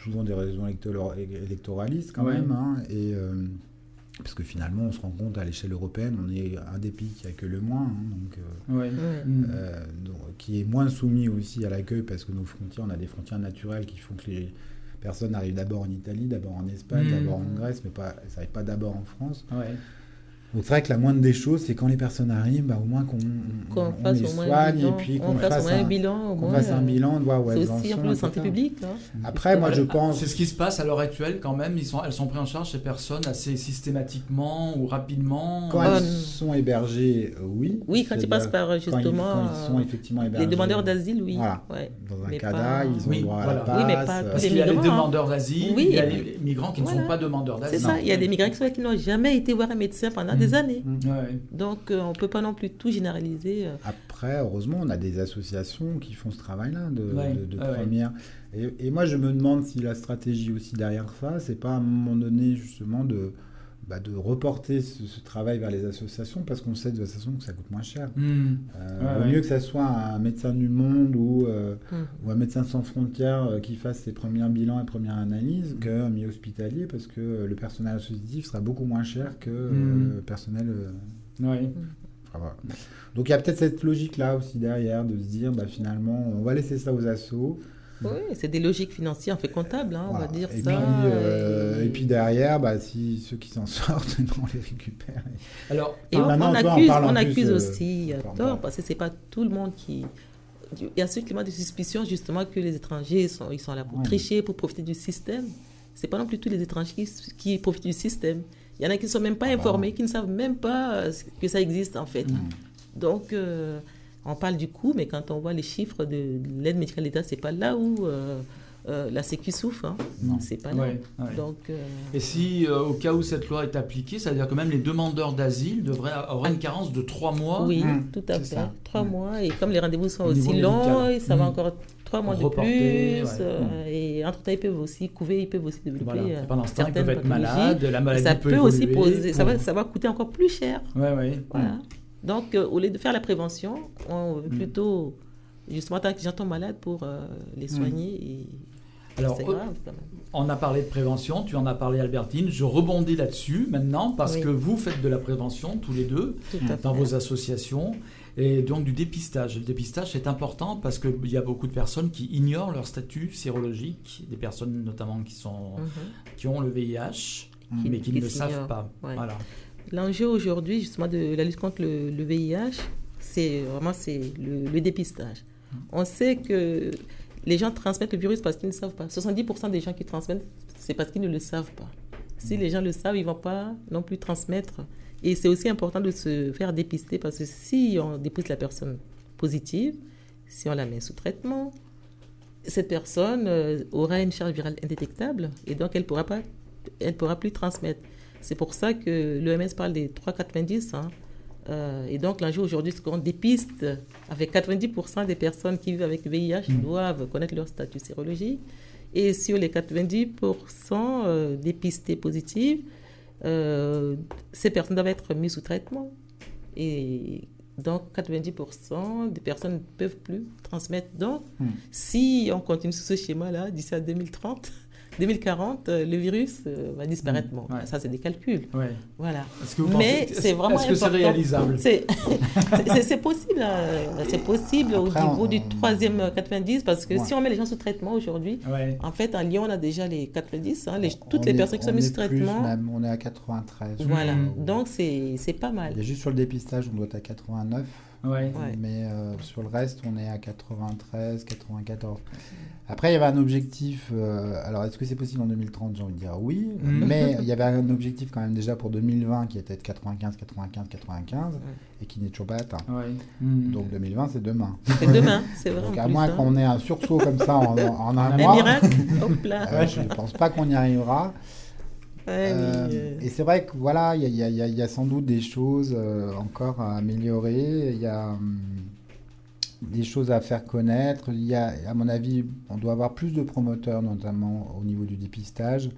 souvent des raisons électoralistes quand Ouais. même. hein, et, euh, parce que finalement, on se rend compte à l'échelle européenne, on est un des pays qui accueille le moins. hein, donc, euh, Ouais. Ouais. Mm. euh, donc, qui est moins soumis aussi à l'accueil parce que nos frontières, on a des frontières naturelles qui font que les personnes arrivent d'abord en Italie, d'abord en Espagne, Mm. d'abord en Grèce, mais pas, ça n'arrive pas d'abord en France. Ouais. Donc c'est vrai que la moindre des choses, c'est quand les personnes arrivent, bah, au moins qu'on on- Qu'on on fasse les au moins un soigne bilan. et puis on qu'on fasse fasse, un bilan. qu'on fasse un euh, bilan, de voir où C'est elles en aussi un sont, peu de santé etc. publique. hein. Après, moi je pense... C'est ce qui se passe à l'heure actuelle quand même. Ils sont, elles sont prises en charge ces personnes assez systématiquement ou rapidement? Quand Euh, elles sont hébergées, euh, oui. Oui, quand ils passent par quand ils- justement. Quand ils sont euh, effectivement hébergés. les demandeurs d'asile, oui. Voilà. Ouais. Dans un CADA, pas- ils ont Oui, droit à la passe. Oui, mais pas euh, Parce les qu'il y a les migrants, hein. demandeurs d'asile, il y a les migrants qui ne sont pas demandeurs d'asile. C'est ça, il y a des migrants qui n'ont jamais été voir un médecin pendant des Mm. années. Mm. Ouais. Donc, euh, on ne peut pas non plus tout généraliser. euh. Après, heureusement, on a des associations qui font ce travail-là de, Ouais, de- de ouais, ouais. première. Et, et moi, je me demande si la stratégie aussi derrière ça, c'est pas à un moment donné justement de, bah, de reporter ce, ce travail vers les associations parce qu'on sait de toute façon que ça coûte moins cher. Mm. Euh, Ouais, vaut ouais. mieux que ça soit un médecin du monde ou, euh, ou un médecin sans frontières euh, qui fasse ses premiers bilans et premières analyses qu'un milieu hospitalier parce que euh, le personnel associatif sera beaucoup moins cher que Mhm. le personnel. euh, Ouais. Enfin, voilà. Donc il y a peut-être cette logique-là aussi derrière, de se dire bah, finalement on va laisser ça aux assos. Oui, c'est des logiques financières, on fait comptable, hein, on va dire et ça. Puis, euh, et- et puis derrière, bah, si ceux qui s'en *laughs* sortent, on les récupère. Alors, Et Ah, on, maintenant, on accuse, on plus, accuse euh, aussi à enfin, tort, voilà. parce que c'est pas tout le monde qui. Il y a ceux qui ont des suspicions justement que les étrangers sont, ils sont là pour Ouais. tricher, pour profiter du système. C'est pas non plus tous les étrangers qui, qui profitent du système. Il y en a qui ne sont même pas Ah informés, qui ne savent même pas euh, que ça existe en fait. Mm. Donc, euh, on parle du coût, mais quand on voit les chiffres de l'aide médicale d'État, c'est pas là où euh, euh, la Sécu souffre. Hein. Non. C'est pas là. ouais, ouais. Donc, euh, Et si, euh, au cas où cette loi est appliquée, ça veut dire que même les demandeurs d'asile devraient avoir une carence de trois mois Oui, Mm, tout à fait. Trois Mm. mois. Et comme les rendez-vous sont aussi longs, et ça va Mm. encore trois mois de Reporter, plus. ouais. euh, Et entre-temps, ils peuvent aussi couver, ils peuvent aussi développer Voilà. Et Pendant ce temps, ils certaines peuvent être pathologies. malades, la maladie ça peut, peut aussi poser, ça, va, pour- ça va coûter encore plus cher. Ouais, ouais. Voilà. Donc, euh, au lieu de faire la prévention, on veut Mm. plutôt, justement, tant que les gens tombent malades, pour euh, les soigner. Et Alors, euh, grave quand même. On a parlé de prévention, tu en as parlé Albertine, je rebondis là-dessus maintenant parce Oui. que vous faites de la prévention tous les deux dans vos associations et donc du dépistage. Le dépistage c'est important parce qu'il y a beaucoup de personnes qui ignorent leur statut sérologique, des personnes notamment qui, sont, Mhm. qui ont le VIH mais qui qui ne le savent pas. Ouais. Voilà. L'enjeu aujourd'hui, justement, de la lutte contre le, le VIH, c'est vraiment c'est le, le dépistage. On sait que les gens transmettent le virus parce qu'ils ne savent pas. 70% des gens qui transmettent, c'est parce qu'ils ne le savent pas. Si les gens le savent, ils ne vont pas non plus transmettre. Et c'est aussi important de se faire dépister parce que si on dépiste la personne positive, si on la met sous traitement, cette personne euh, aura une charge virale indétectable et donc elle ne pourra, pas, elle pourra plus transmettre. C'est pour ça que l'OMS parle des 3,90. Hein. Euh, et donc l'enjeu aujourd'hui, c'est qu'on dépiste avec 90% des personnes qui vivent avec le VIH Mm. doivent connaître leur statut sérologique. Et sur les 90% euh, dépistés positifs, euh, ces personnes doivent être mises sous traitement. Et donc 90% des personnes ne peuvent plus transmettre. Donc, Hmm. si on continue sur ce schéma-là, d'ici à 2030, 2040, euh, le virus euh, va disparaître. Hmm. Bon, Ouais. ça, c'est des calculs. Ouais. Voilà. Est-ce que vous Mais pensez- c'est vraiment Est-ce que c'est réalisable? C'est c'est- c'est possible, euh, c'est possible Après, au niveau on- du troisième euh, 90, parce que Ouais. si on met les gens sous traitement aujourd'hui, Ouais. en fait, à Lyon, on a déjà les 90, hein, les- On toutes les est- personnes qui sont on mises est sous plus traitement. même, on est à 93. Voilà, Euh, donc c'est c'est pas mal. Il y a juste sur le dépistage, on doit être à 89. Ouais. Ouais. Mais euh, sur le reste, on est à 93, 94. Après, il y avait un objectif. euh, alors, est-ce que c'est possible en 2030 J'ai envie de dire oui. Mhm. Mais *laughs* il y avait un objectif quand même déjà pour 2020 qui était de 95, 95, 95 et qui n'est toujours pas atteint. Ouais. Hmm. Donc 2020, c'est demain. C'est demain, c'est vrai. Donc à moins hein. qu'on ait un sursaut comme ça en, en un Un Un mois, miracle, hop là. euh, je ne pense pas qu'on y arrivera. Euh, euh, et c'est vrai que voilà, y, y il y a sans doute des choses euh, encore à améliorer. Il y a, hum, des choses à faire connaître. Il y a, à mon avis, on doit avoir plus de promoteurs, notamment au niveau du dépistage.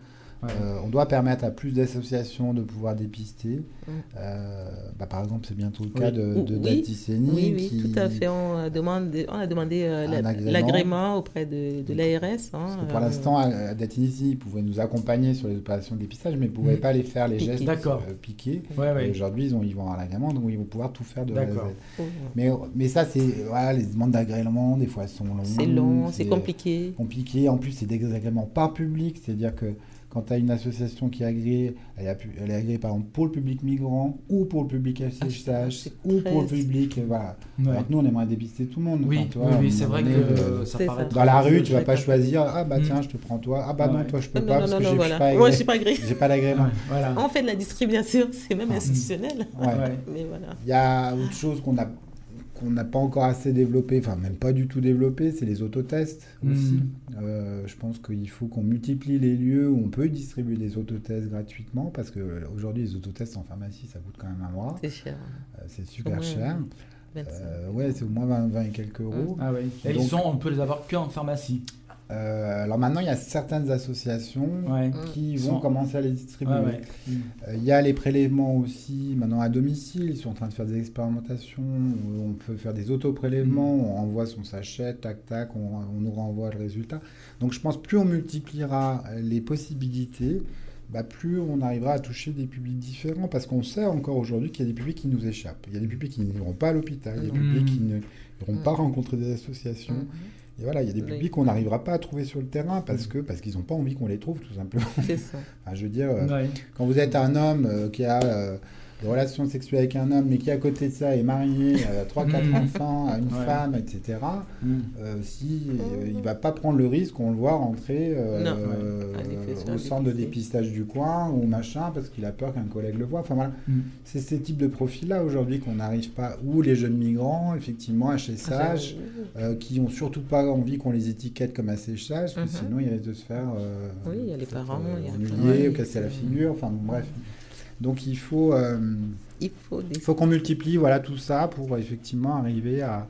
Ouais. Euh, on doit permettre à plus d'associations de pouvoir dépister. Mm. Euh, bah, par exemple, c'est bientôt le cas Oui. de, de Oui, Oui, oui, qui- tout à fait. On a demandé, on a demandé euh, la- l'agrément auprès de, de l'ARS. hein, Parce que pour euh, l'instant, à- à Datinisi, ils pouvaient nous accompagner sur les opérations de dépistage, mais ils ne pouvaient Mm. pas les faire les Piquer. gestes D'accord. euh, piqués. Ouais, Et ouais. Aujourd'hui, ils, ont- ils vont avoir l'agrément, donc ils vont pouvoir tout faire de A à Z. D'accord. oh, Mais, mais ça, c'est voilà, les demandes d'agrément, des fois elles sont longues. C'est long, c'est compliqué. compliqué. En plus, c'est des agréments par public, c'est-à-dire que quand tu as une association qui est agréée, elle, a pu- elle est agréée par exemple pour le public migrant ou pour le public SHH c'est ou pour le public. euh, Voilà. Ouais. Alors que nous, on aimerait dépister tout le monde. Oui, Enfin, oui, c'est vrai que de- ça C'est paraît dans la rue, vieux, tu vas pas choisir ah bah Mm. tiens, je te prends toi. Ah bah non, toi je peux Non, pas non, parce non, que voilà. suis pas Moi, agréé. je suis pas agréée. J'ai pas l'agrément. Voilà. On fait de la discrimination, *laughs* c'est même institutionnel. Ouais. Ouais. Mais voilà. Il y a autre chose qu'on a qu'on n'a pas encore assez développé, enfin même pas du tout développé, c'est les autotests aussi. Mhm. Euh, je pense qu'il faut qu'on multiplie les lieux où on peut distribuer des autotests gratuitement parce que euh, aujourd'hui les autotests en pharmacie ça coûte quand même un bras, C'est cher. Euh, c'est super Ouais. cher. 25. Euh, ouais, c'est au moins 20, 20 et quelques euros. Ah oui. Et Donc- ils sont, on peut les avoir qu'en pharmacie. Euh, alors maintenant il y a certaines associations Ouais. qui Ils vont sont- commencer à les distribuer. Ouais, ouais. Euh, Il y a les prélèvements aussi, maintenant à domicile, ils sont en train de faire des expérimentations, on peut faire des auto-prélèvements, Mm. on envoie son sachet, tac tac, on, on nous renvoie le résultat. Donc je pense plus on multipliera les possibilités, bah, plus on arrivera à toucher des publics différents, parce qu'on sait encore aujourd'hui qu'il y a des publics qui nous échappent. Il y a des publics qui n'iront pas à l'hôpital, il y a des Mm. publics qui ne n'iront Mm. pas rencontrer des associations. Et voilà, il y a des publics qu'on n'arrivera pas à trouver sur le terrain parce que parce qu'ils n'ont pas envie qu'on les trouve tout simplement. C'est ça. *laughs* Enfin, je veux dire, euh, Ouais. quand vous êtes un homme euh, qui a euh, des relations sexuelles avec un homme, mais qui à côté de ça est marié, a 3-4 Mm. enfants, a une Ouais. femme, etc., Mm. euh, si euh, il va pas prendre le risque qu'on le voit rentrer euh, euh, faire au centre de dépistage du coin ou machin parce qu'il a peur qu'un collègue le voit. Enfin voilà, Mm. c'est ces types de profils-là aujourd'hui qu'on n'arrive pas. Ou les jeunes migrants, effectivement, Ah, HSH, euh, qui ont surtout pas envie qu'on les étiquette comme HSH, parce que Mhm. sinon ils risquent de se faire euh, Oui, il y a les parents, euh, il y a- ennuyer Ouais. ou casser la figure. Enfin bon, bref. Donc il faut, euh, Il faut des il faut qu'on multiplie voilà, tout ça pour effectivement arriver à,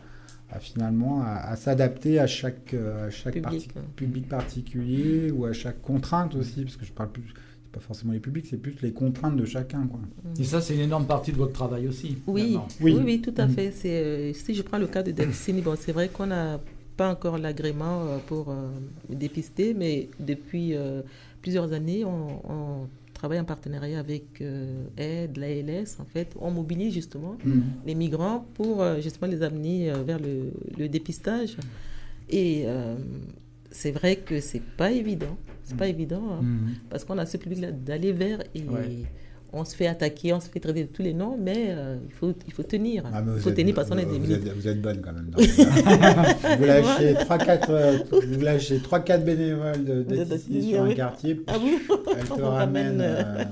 à finalement à, à s'adapter à chaque, euh, à chaque Public, parti- ouais. public particulier ou à chaque contrainte aussi, parce que je parle plus, c'est pas forcément les publics, c'est plus les contraintes de chacun. Quoi. Et ça, c'est une énorme partie de votre travail aussi. Oui. Oui. oui, oui, tout à Mm. fait. C'est, euh, si je prends le cas de Delphine, bon, c'est vrai qu'on n'a pas encore l'agrément euh, pour euh, dépister, mais depuis euh, plusieurs années, on, on travaille en partenariat avec euh, Aide, l'ALS, en fait. On mobilise justement les migrants pour euh, justement les amener euh, vers le, le dépistage. Et euh, c'est vrai que c'est pas évident. C'est pas évident. hein. Mm. Parce qu'on a ce public-là d'aller vers et Ouais. On se fait attaquer, on se fait traiter de tous les noms, mais euh, il, faut, il faut tenir. Ah, il faut êtes- tenir parce qu'on est vous, des vous êtes, vous êtes bonne quand même. *laughs* dans ça. vous lâchez 3-4 euh, vous lâchez 3-4 bénévoles de, De- de- sur un oui. quartier. Ah bon Elle *laughs* te On ramène ramène, euh,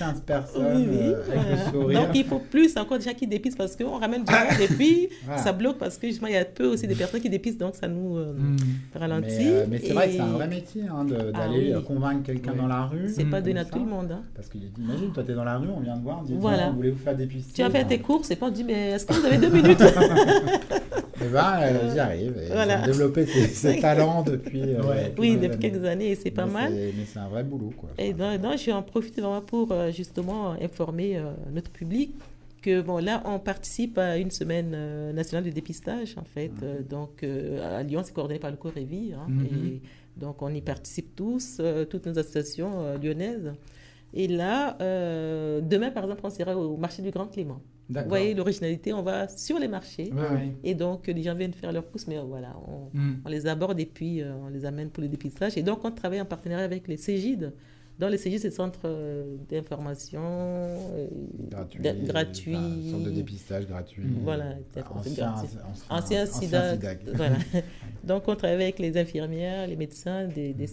10-15 personnes Oui, oui. euh, avec voilà. le sourire. Donc il faut plus encore déjà qui dépistent parce qu'on ramène du monde et puis *laughs* Voilà. ça bloque parce que justement il y a peu aussi des personnes qui dépistent donc ça nous euh, Mm. ralentit. Mais, euh, mais c'est vrai que c'est un vrai métier hein, de- Ah d'aller oui. convaincre quelqu'un Oui. dans la rue. C'est pas comme donné à tout le monde. hein. Parce que imagine, toi, tu es dans la rue, on vient te voir, on dit Voilà. Tiens, voulez-vous faire dépister Tu as fait Ben, tes courses et puis on dit mais est-ce que vous avez deux minutes? *laughs* Eh ben, euh, j'y arrive. Et Voilà. Ils ont développé ces, *laughs* ces talents depuis. euh, Ouais. Oui, depuis années. quelques années et c'est pas Mais mal. Mais c'est un vrai boulot, quoi. Et donc, donc, je vais en profiter vraiment pour justement informer euh, notre public que bon là on participe à une semaine euh, nationale de dépistage en fait Euh, donc euh, à Lyon c'est coordonné par le Corévi hein, Mhm. et donc on y participe tous toutes nos associations lyonnaises et là euh, demain par exemple on sera au marché du Grand Clément vous voyez l'originalité on va sur les marchés Ouais, ouais. et donc les gens viennent faire leurs courses mais voilà on, Mm. on les aborde et puis euh, on les amène pour le dépistage. Et donc, on travaille en partenariat avec les CEGID. Dans les CEGID, c'est le centre euh, d'information euh, Gratuit. gratuit. enfin, centre de dépistage gratuit. Voilà, c'est Ancien, gratuit. ancien, Ancien ancien SIDA. SIDAC. Voilà. *laughs* *laughs* Donc, on travaille avec les infirmières, les médecins des, des,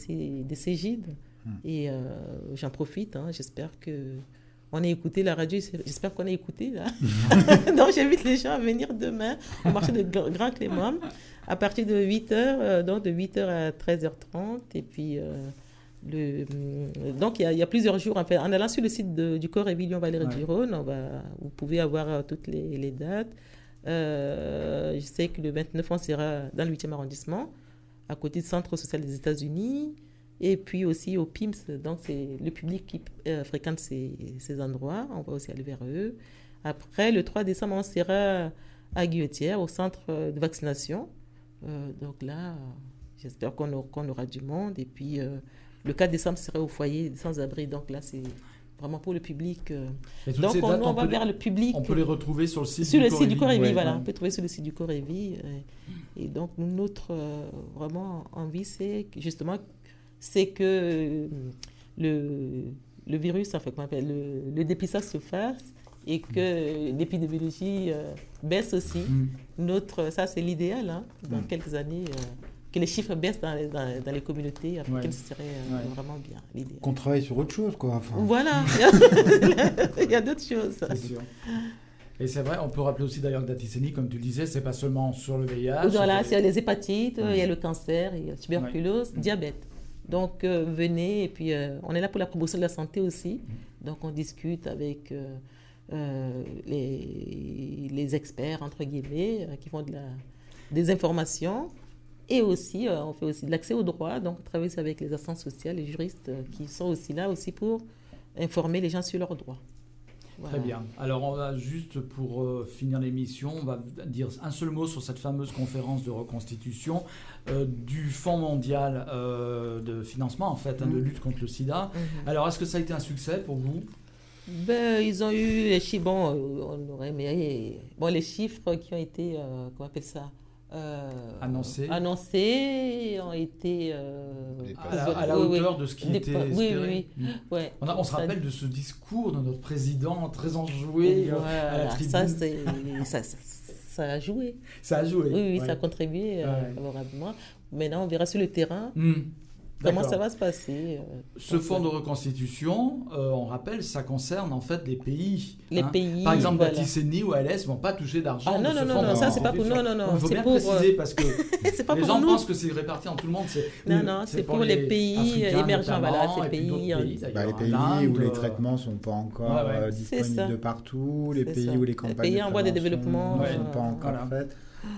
CEGID. Hmm. Et euh, j'en profite. hein. J'espère que. On a écouté la radio, j'espère qu'on a écouté là. *laughs* Donc j'invite les gens à venir demain au marché de Gr- Grand Clément à partir de 8h, donc de 8h à 13h30. Et puis, euh, le, hum, donc il y, a, il y a plusieurs jours. En, fait, en allant sur le site de- du corps Évillon Valérie Ouais. du Rhône, on va, vous pouvez avoir euh, toutes les, les dates. Euh, je sais que le 29, on sera dans le 8e arrondissement, à côté du Centre social des États-Unis, et puis aussi au PIMS. Donc, c'est le public qui euh, fréquente ces, ces endroits. On va aussi aller vers eux. Après, le 3 décembre, on sera à Guillotière, au centre euh, de vaccination. Euh, donc là, euh, j'espère qu'on aura, aura du monde. Et puis, euh, le 4 décembre, ce sera au foyer sans-abri. Donc là, c'est vraiment pour le public. euh. Et Donc, on, dates, on on va vers le public. on peut les retrouver sur le site Sur du le site du Corévi. Corévi, Ouais, voilà. ouais. On peut trouver sur le site du Corévi. euh, Et donc, notre euh, vraiment envie, c'est justement, c'est que le, le virus, enfin, comment appelle, le, le dépistage se fasse et que l'épidémiologie euh, baisse aussi. Mm. Notre, ça, c'est l'idéal, hein, dans Mm. quelques années, euh, que les chiffres baissent dans les, dans, dans les communautés africaines, Ouais. ce serait euh, Ouais. vraiment bien, l'idéal. Qu'on travaille sur autre chose, quoi. Enfin, Voilà, *laughs* il y a d'autres choses. C'est sûr. Et c'est vrai, on peut rappeler aussi d'ailleurs que Datissénie, comme tu le disais, c'est pas seulement sur le VIH. Voilà, c'est- il y a les hépatites, il y a le cancer, il y a la tuberculose, diabète. Donc euh, venez et puis euh, on est là pour la promotion de la santé aussi. Donc on discute avec euh, euh, les, les experts entre guillemets euh, qui font de la, des informations et aussi euh, on fait aussi de l'accès au droit. Donc on travaille avec les assistantes sociales, les juristes euh, qui sont aussi là aussi pour informer les gens sur leurs droits. Très bien. Alors, on va juste pour euh, finir l'émission, on va dire un seul mot sur cette fameuse conférence de reconstitution euh, du Fonds mondial euh, de financement, en fait, hein, de Mhm. lutte contre le sida. Mhm. Alors, est-ce que ça a été un succès pour vous? Ben, ils ont eu les chiffres, bon, on aurait aimé, bon, les chiffres qui ont été, comment on appelle ça? Euh, Annoncés. Annoncés ont été... euh, à la, à la oui, oui. hauteur de ce qui était oui, espéré oui, Mhm. Ouais. On, a- on se Ça- rappelle de ce discours de notre président très enjoué euh, à la tribune. ça, c'est- ça, ça, ça a joué. Ça a joué. Oui, oui, ouais. ça a contribué euh, Ouais. favorablement. Maintenant, on verra sur le terrain Mhm. Comment ça va se passer. euh, Ce fonds de euh, reconstitution, euh, on rappelle, ça concerne en fait les pays. Les hein. pays, Par exemple, voilà. Batissénie ou ne vont pas toucher d'argent. Ah, de non, ce non, non, non, ça, c'est pas pour- non, non, non, Il faut c'est bien pour, euh, préciser parce que *laughs* c'est pas les pour gens nous. pensent que c'est réparti en tout le monde. C'est Non, non, c'est pour les pays émergents, voilà, notamment, ces et puis pays, pays, Bah, les pays où les euh, traitements sont pas encore euh, C'est disponibles de partout, les C'est pays où les Les campagnes pays en voie de développement, ne euh, sont pas encore faites.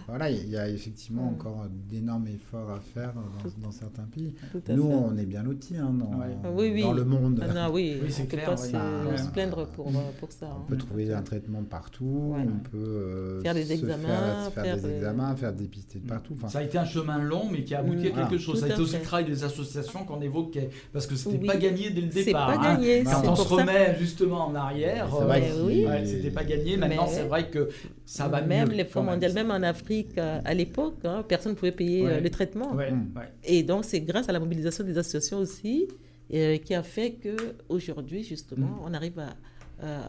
Voilà, il y a effectivement encore d'énormes efforts à faire dans, dans certains pays. Nous, fait. on est bien lotis hein, dans, Ouais. Oui, oui. dans le monde. Ah non, oui, Oui, c'est on peut clair, pas oui. se, plaindre pour, euh, pour ça. On hein. peut trouver un traitement partout, Voilà. on peut euh, Faire des examens, faire, se faire faire des des- examens, faire dépister de partout. Enfin, Ça a été un chemin long, mais qui a abouti à quelque Voilà. chose. Ça a été aussi le travail des associations qu'on évoquait, parce que c'était Oui. pas gagné dès le départ. pas hein. gagné, Quand on se remet justement en arrière, euh, ouais, c'était pas gagné. Maintenant, c'est vrai que ça va même mieux, les fonds même. mondiaux, même en Afrique, euh, à l'époque, hein, personne ne pouvait payer Ouais. euh, le traitement. Ouais, Mm. ouais. Et donc, c'est grâce à la mobilisation des associations aussi euh, qui a fait qu'aujourd'hui, justement, Mm. on arrive à,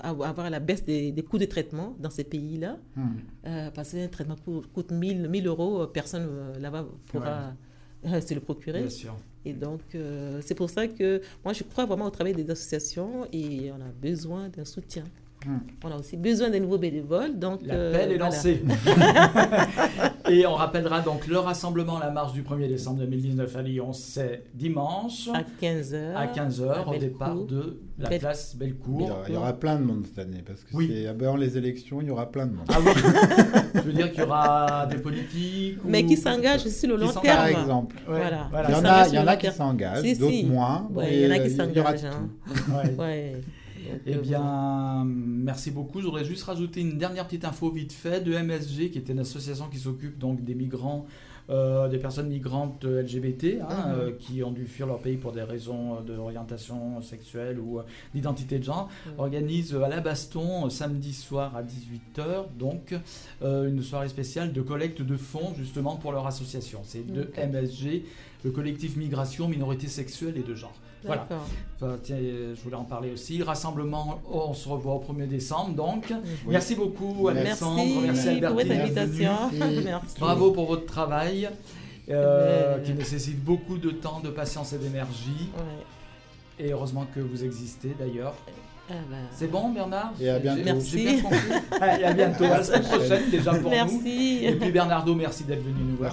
à avoir la baisse des, des coûts de traitement dans ces pays-là. Euh, parce qu'un traitement coûte, coûte 1000, 1000 euros, personne euh, là-bas pourra se le procurer. Bien sûr. Et donc, euh, c'est pour ça que moi, je crois vraiment au travail des associations et on a besoin d'un soutien. Hmm. On a aussi besoin de nouveaux bénévoles. Donc, euh, L'appel est voilà. lancé. *laughs* *laughs* Et on rappellera donc le rassemblement, la marche du 1er décembre 2019 à Lyon, c'est dimanche À 15h. à 15h au départ de la Belle- place il, y Bellecour. aura, il y aura plein de monde cette année parce que Oui. c'est avant les élections, il y aura plein de monde. Ah oui *laughs* Je veux dire qu'il y aura des politiques Mais ou- qui s'engagent sur le Qui long s'engagent. Par terme. exemple, Ouais, Voilà. voilà. il y en a, il y en a qui terme. s'engagent, Si, d'autres si. moins. Ouais, il y en a qui euh, y aura s'engagent. hein. tout. Ouais. Eh bien, merci beaucoup. J'aurais juste rajouté une dernière petite info vite fait de MSG, qui était une association qui s'occupe donc des migrants, euh, des personnes migrantes LGBT, hein, Mhm. euh, qui ont dû fuir leur pays pour des raisons euh, d'orientation sexuelle ou euh, d'identité de genre, Mhm. organise à la Baston samedi soir à 18h donc une soirée spéciale de collecte de fonds justement pour leur association. C'est de. MSG, le collectif Migration, Minorité Sexuelle et de Genre. Voilà. Enfin, tiens, je voulais en parler aussi. Le rassemblement, on se revoit au 1er décembre. Donc, merci beaucoup, Merci. Alexandre. Merci, Merci, pour votre invitation. *laughs* Merci. Bravo pour votre travail, euh, qui nécessite beaucoup de temps, de patience et d'énergie. Ouais. Et heureusement que vous existez d'ailleurs. Ah bah, C'est bon, Bernard? Et à bientôt. Merci. bien compris. *laughs* Allez, à bientôt. À la semaine prochaine, déjà pour nous. Merci. Et puis, Bernardo, merci d'être venu nous voir.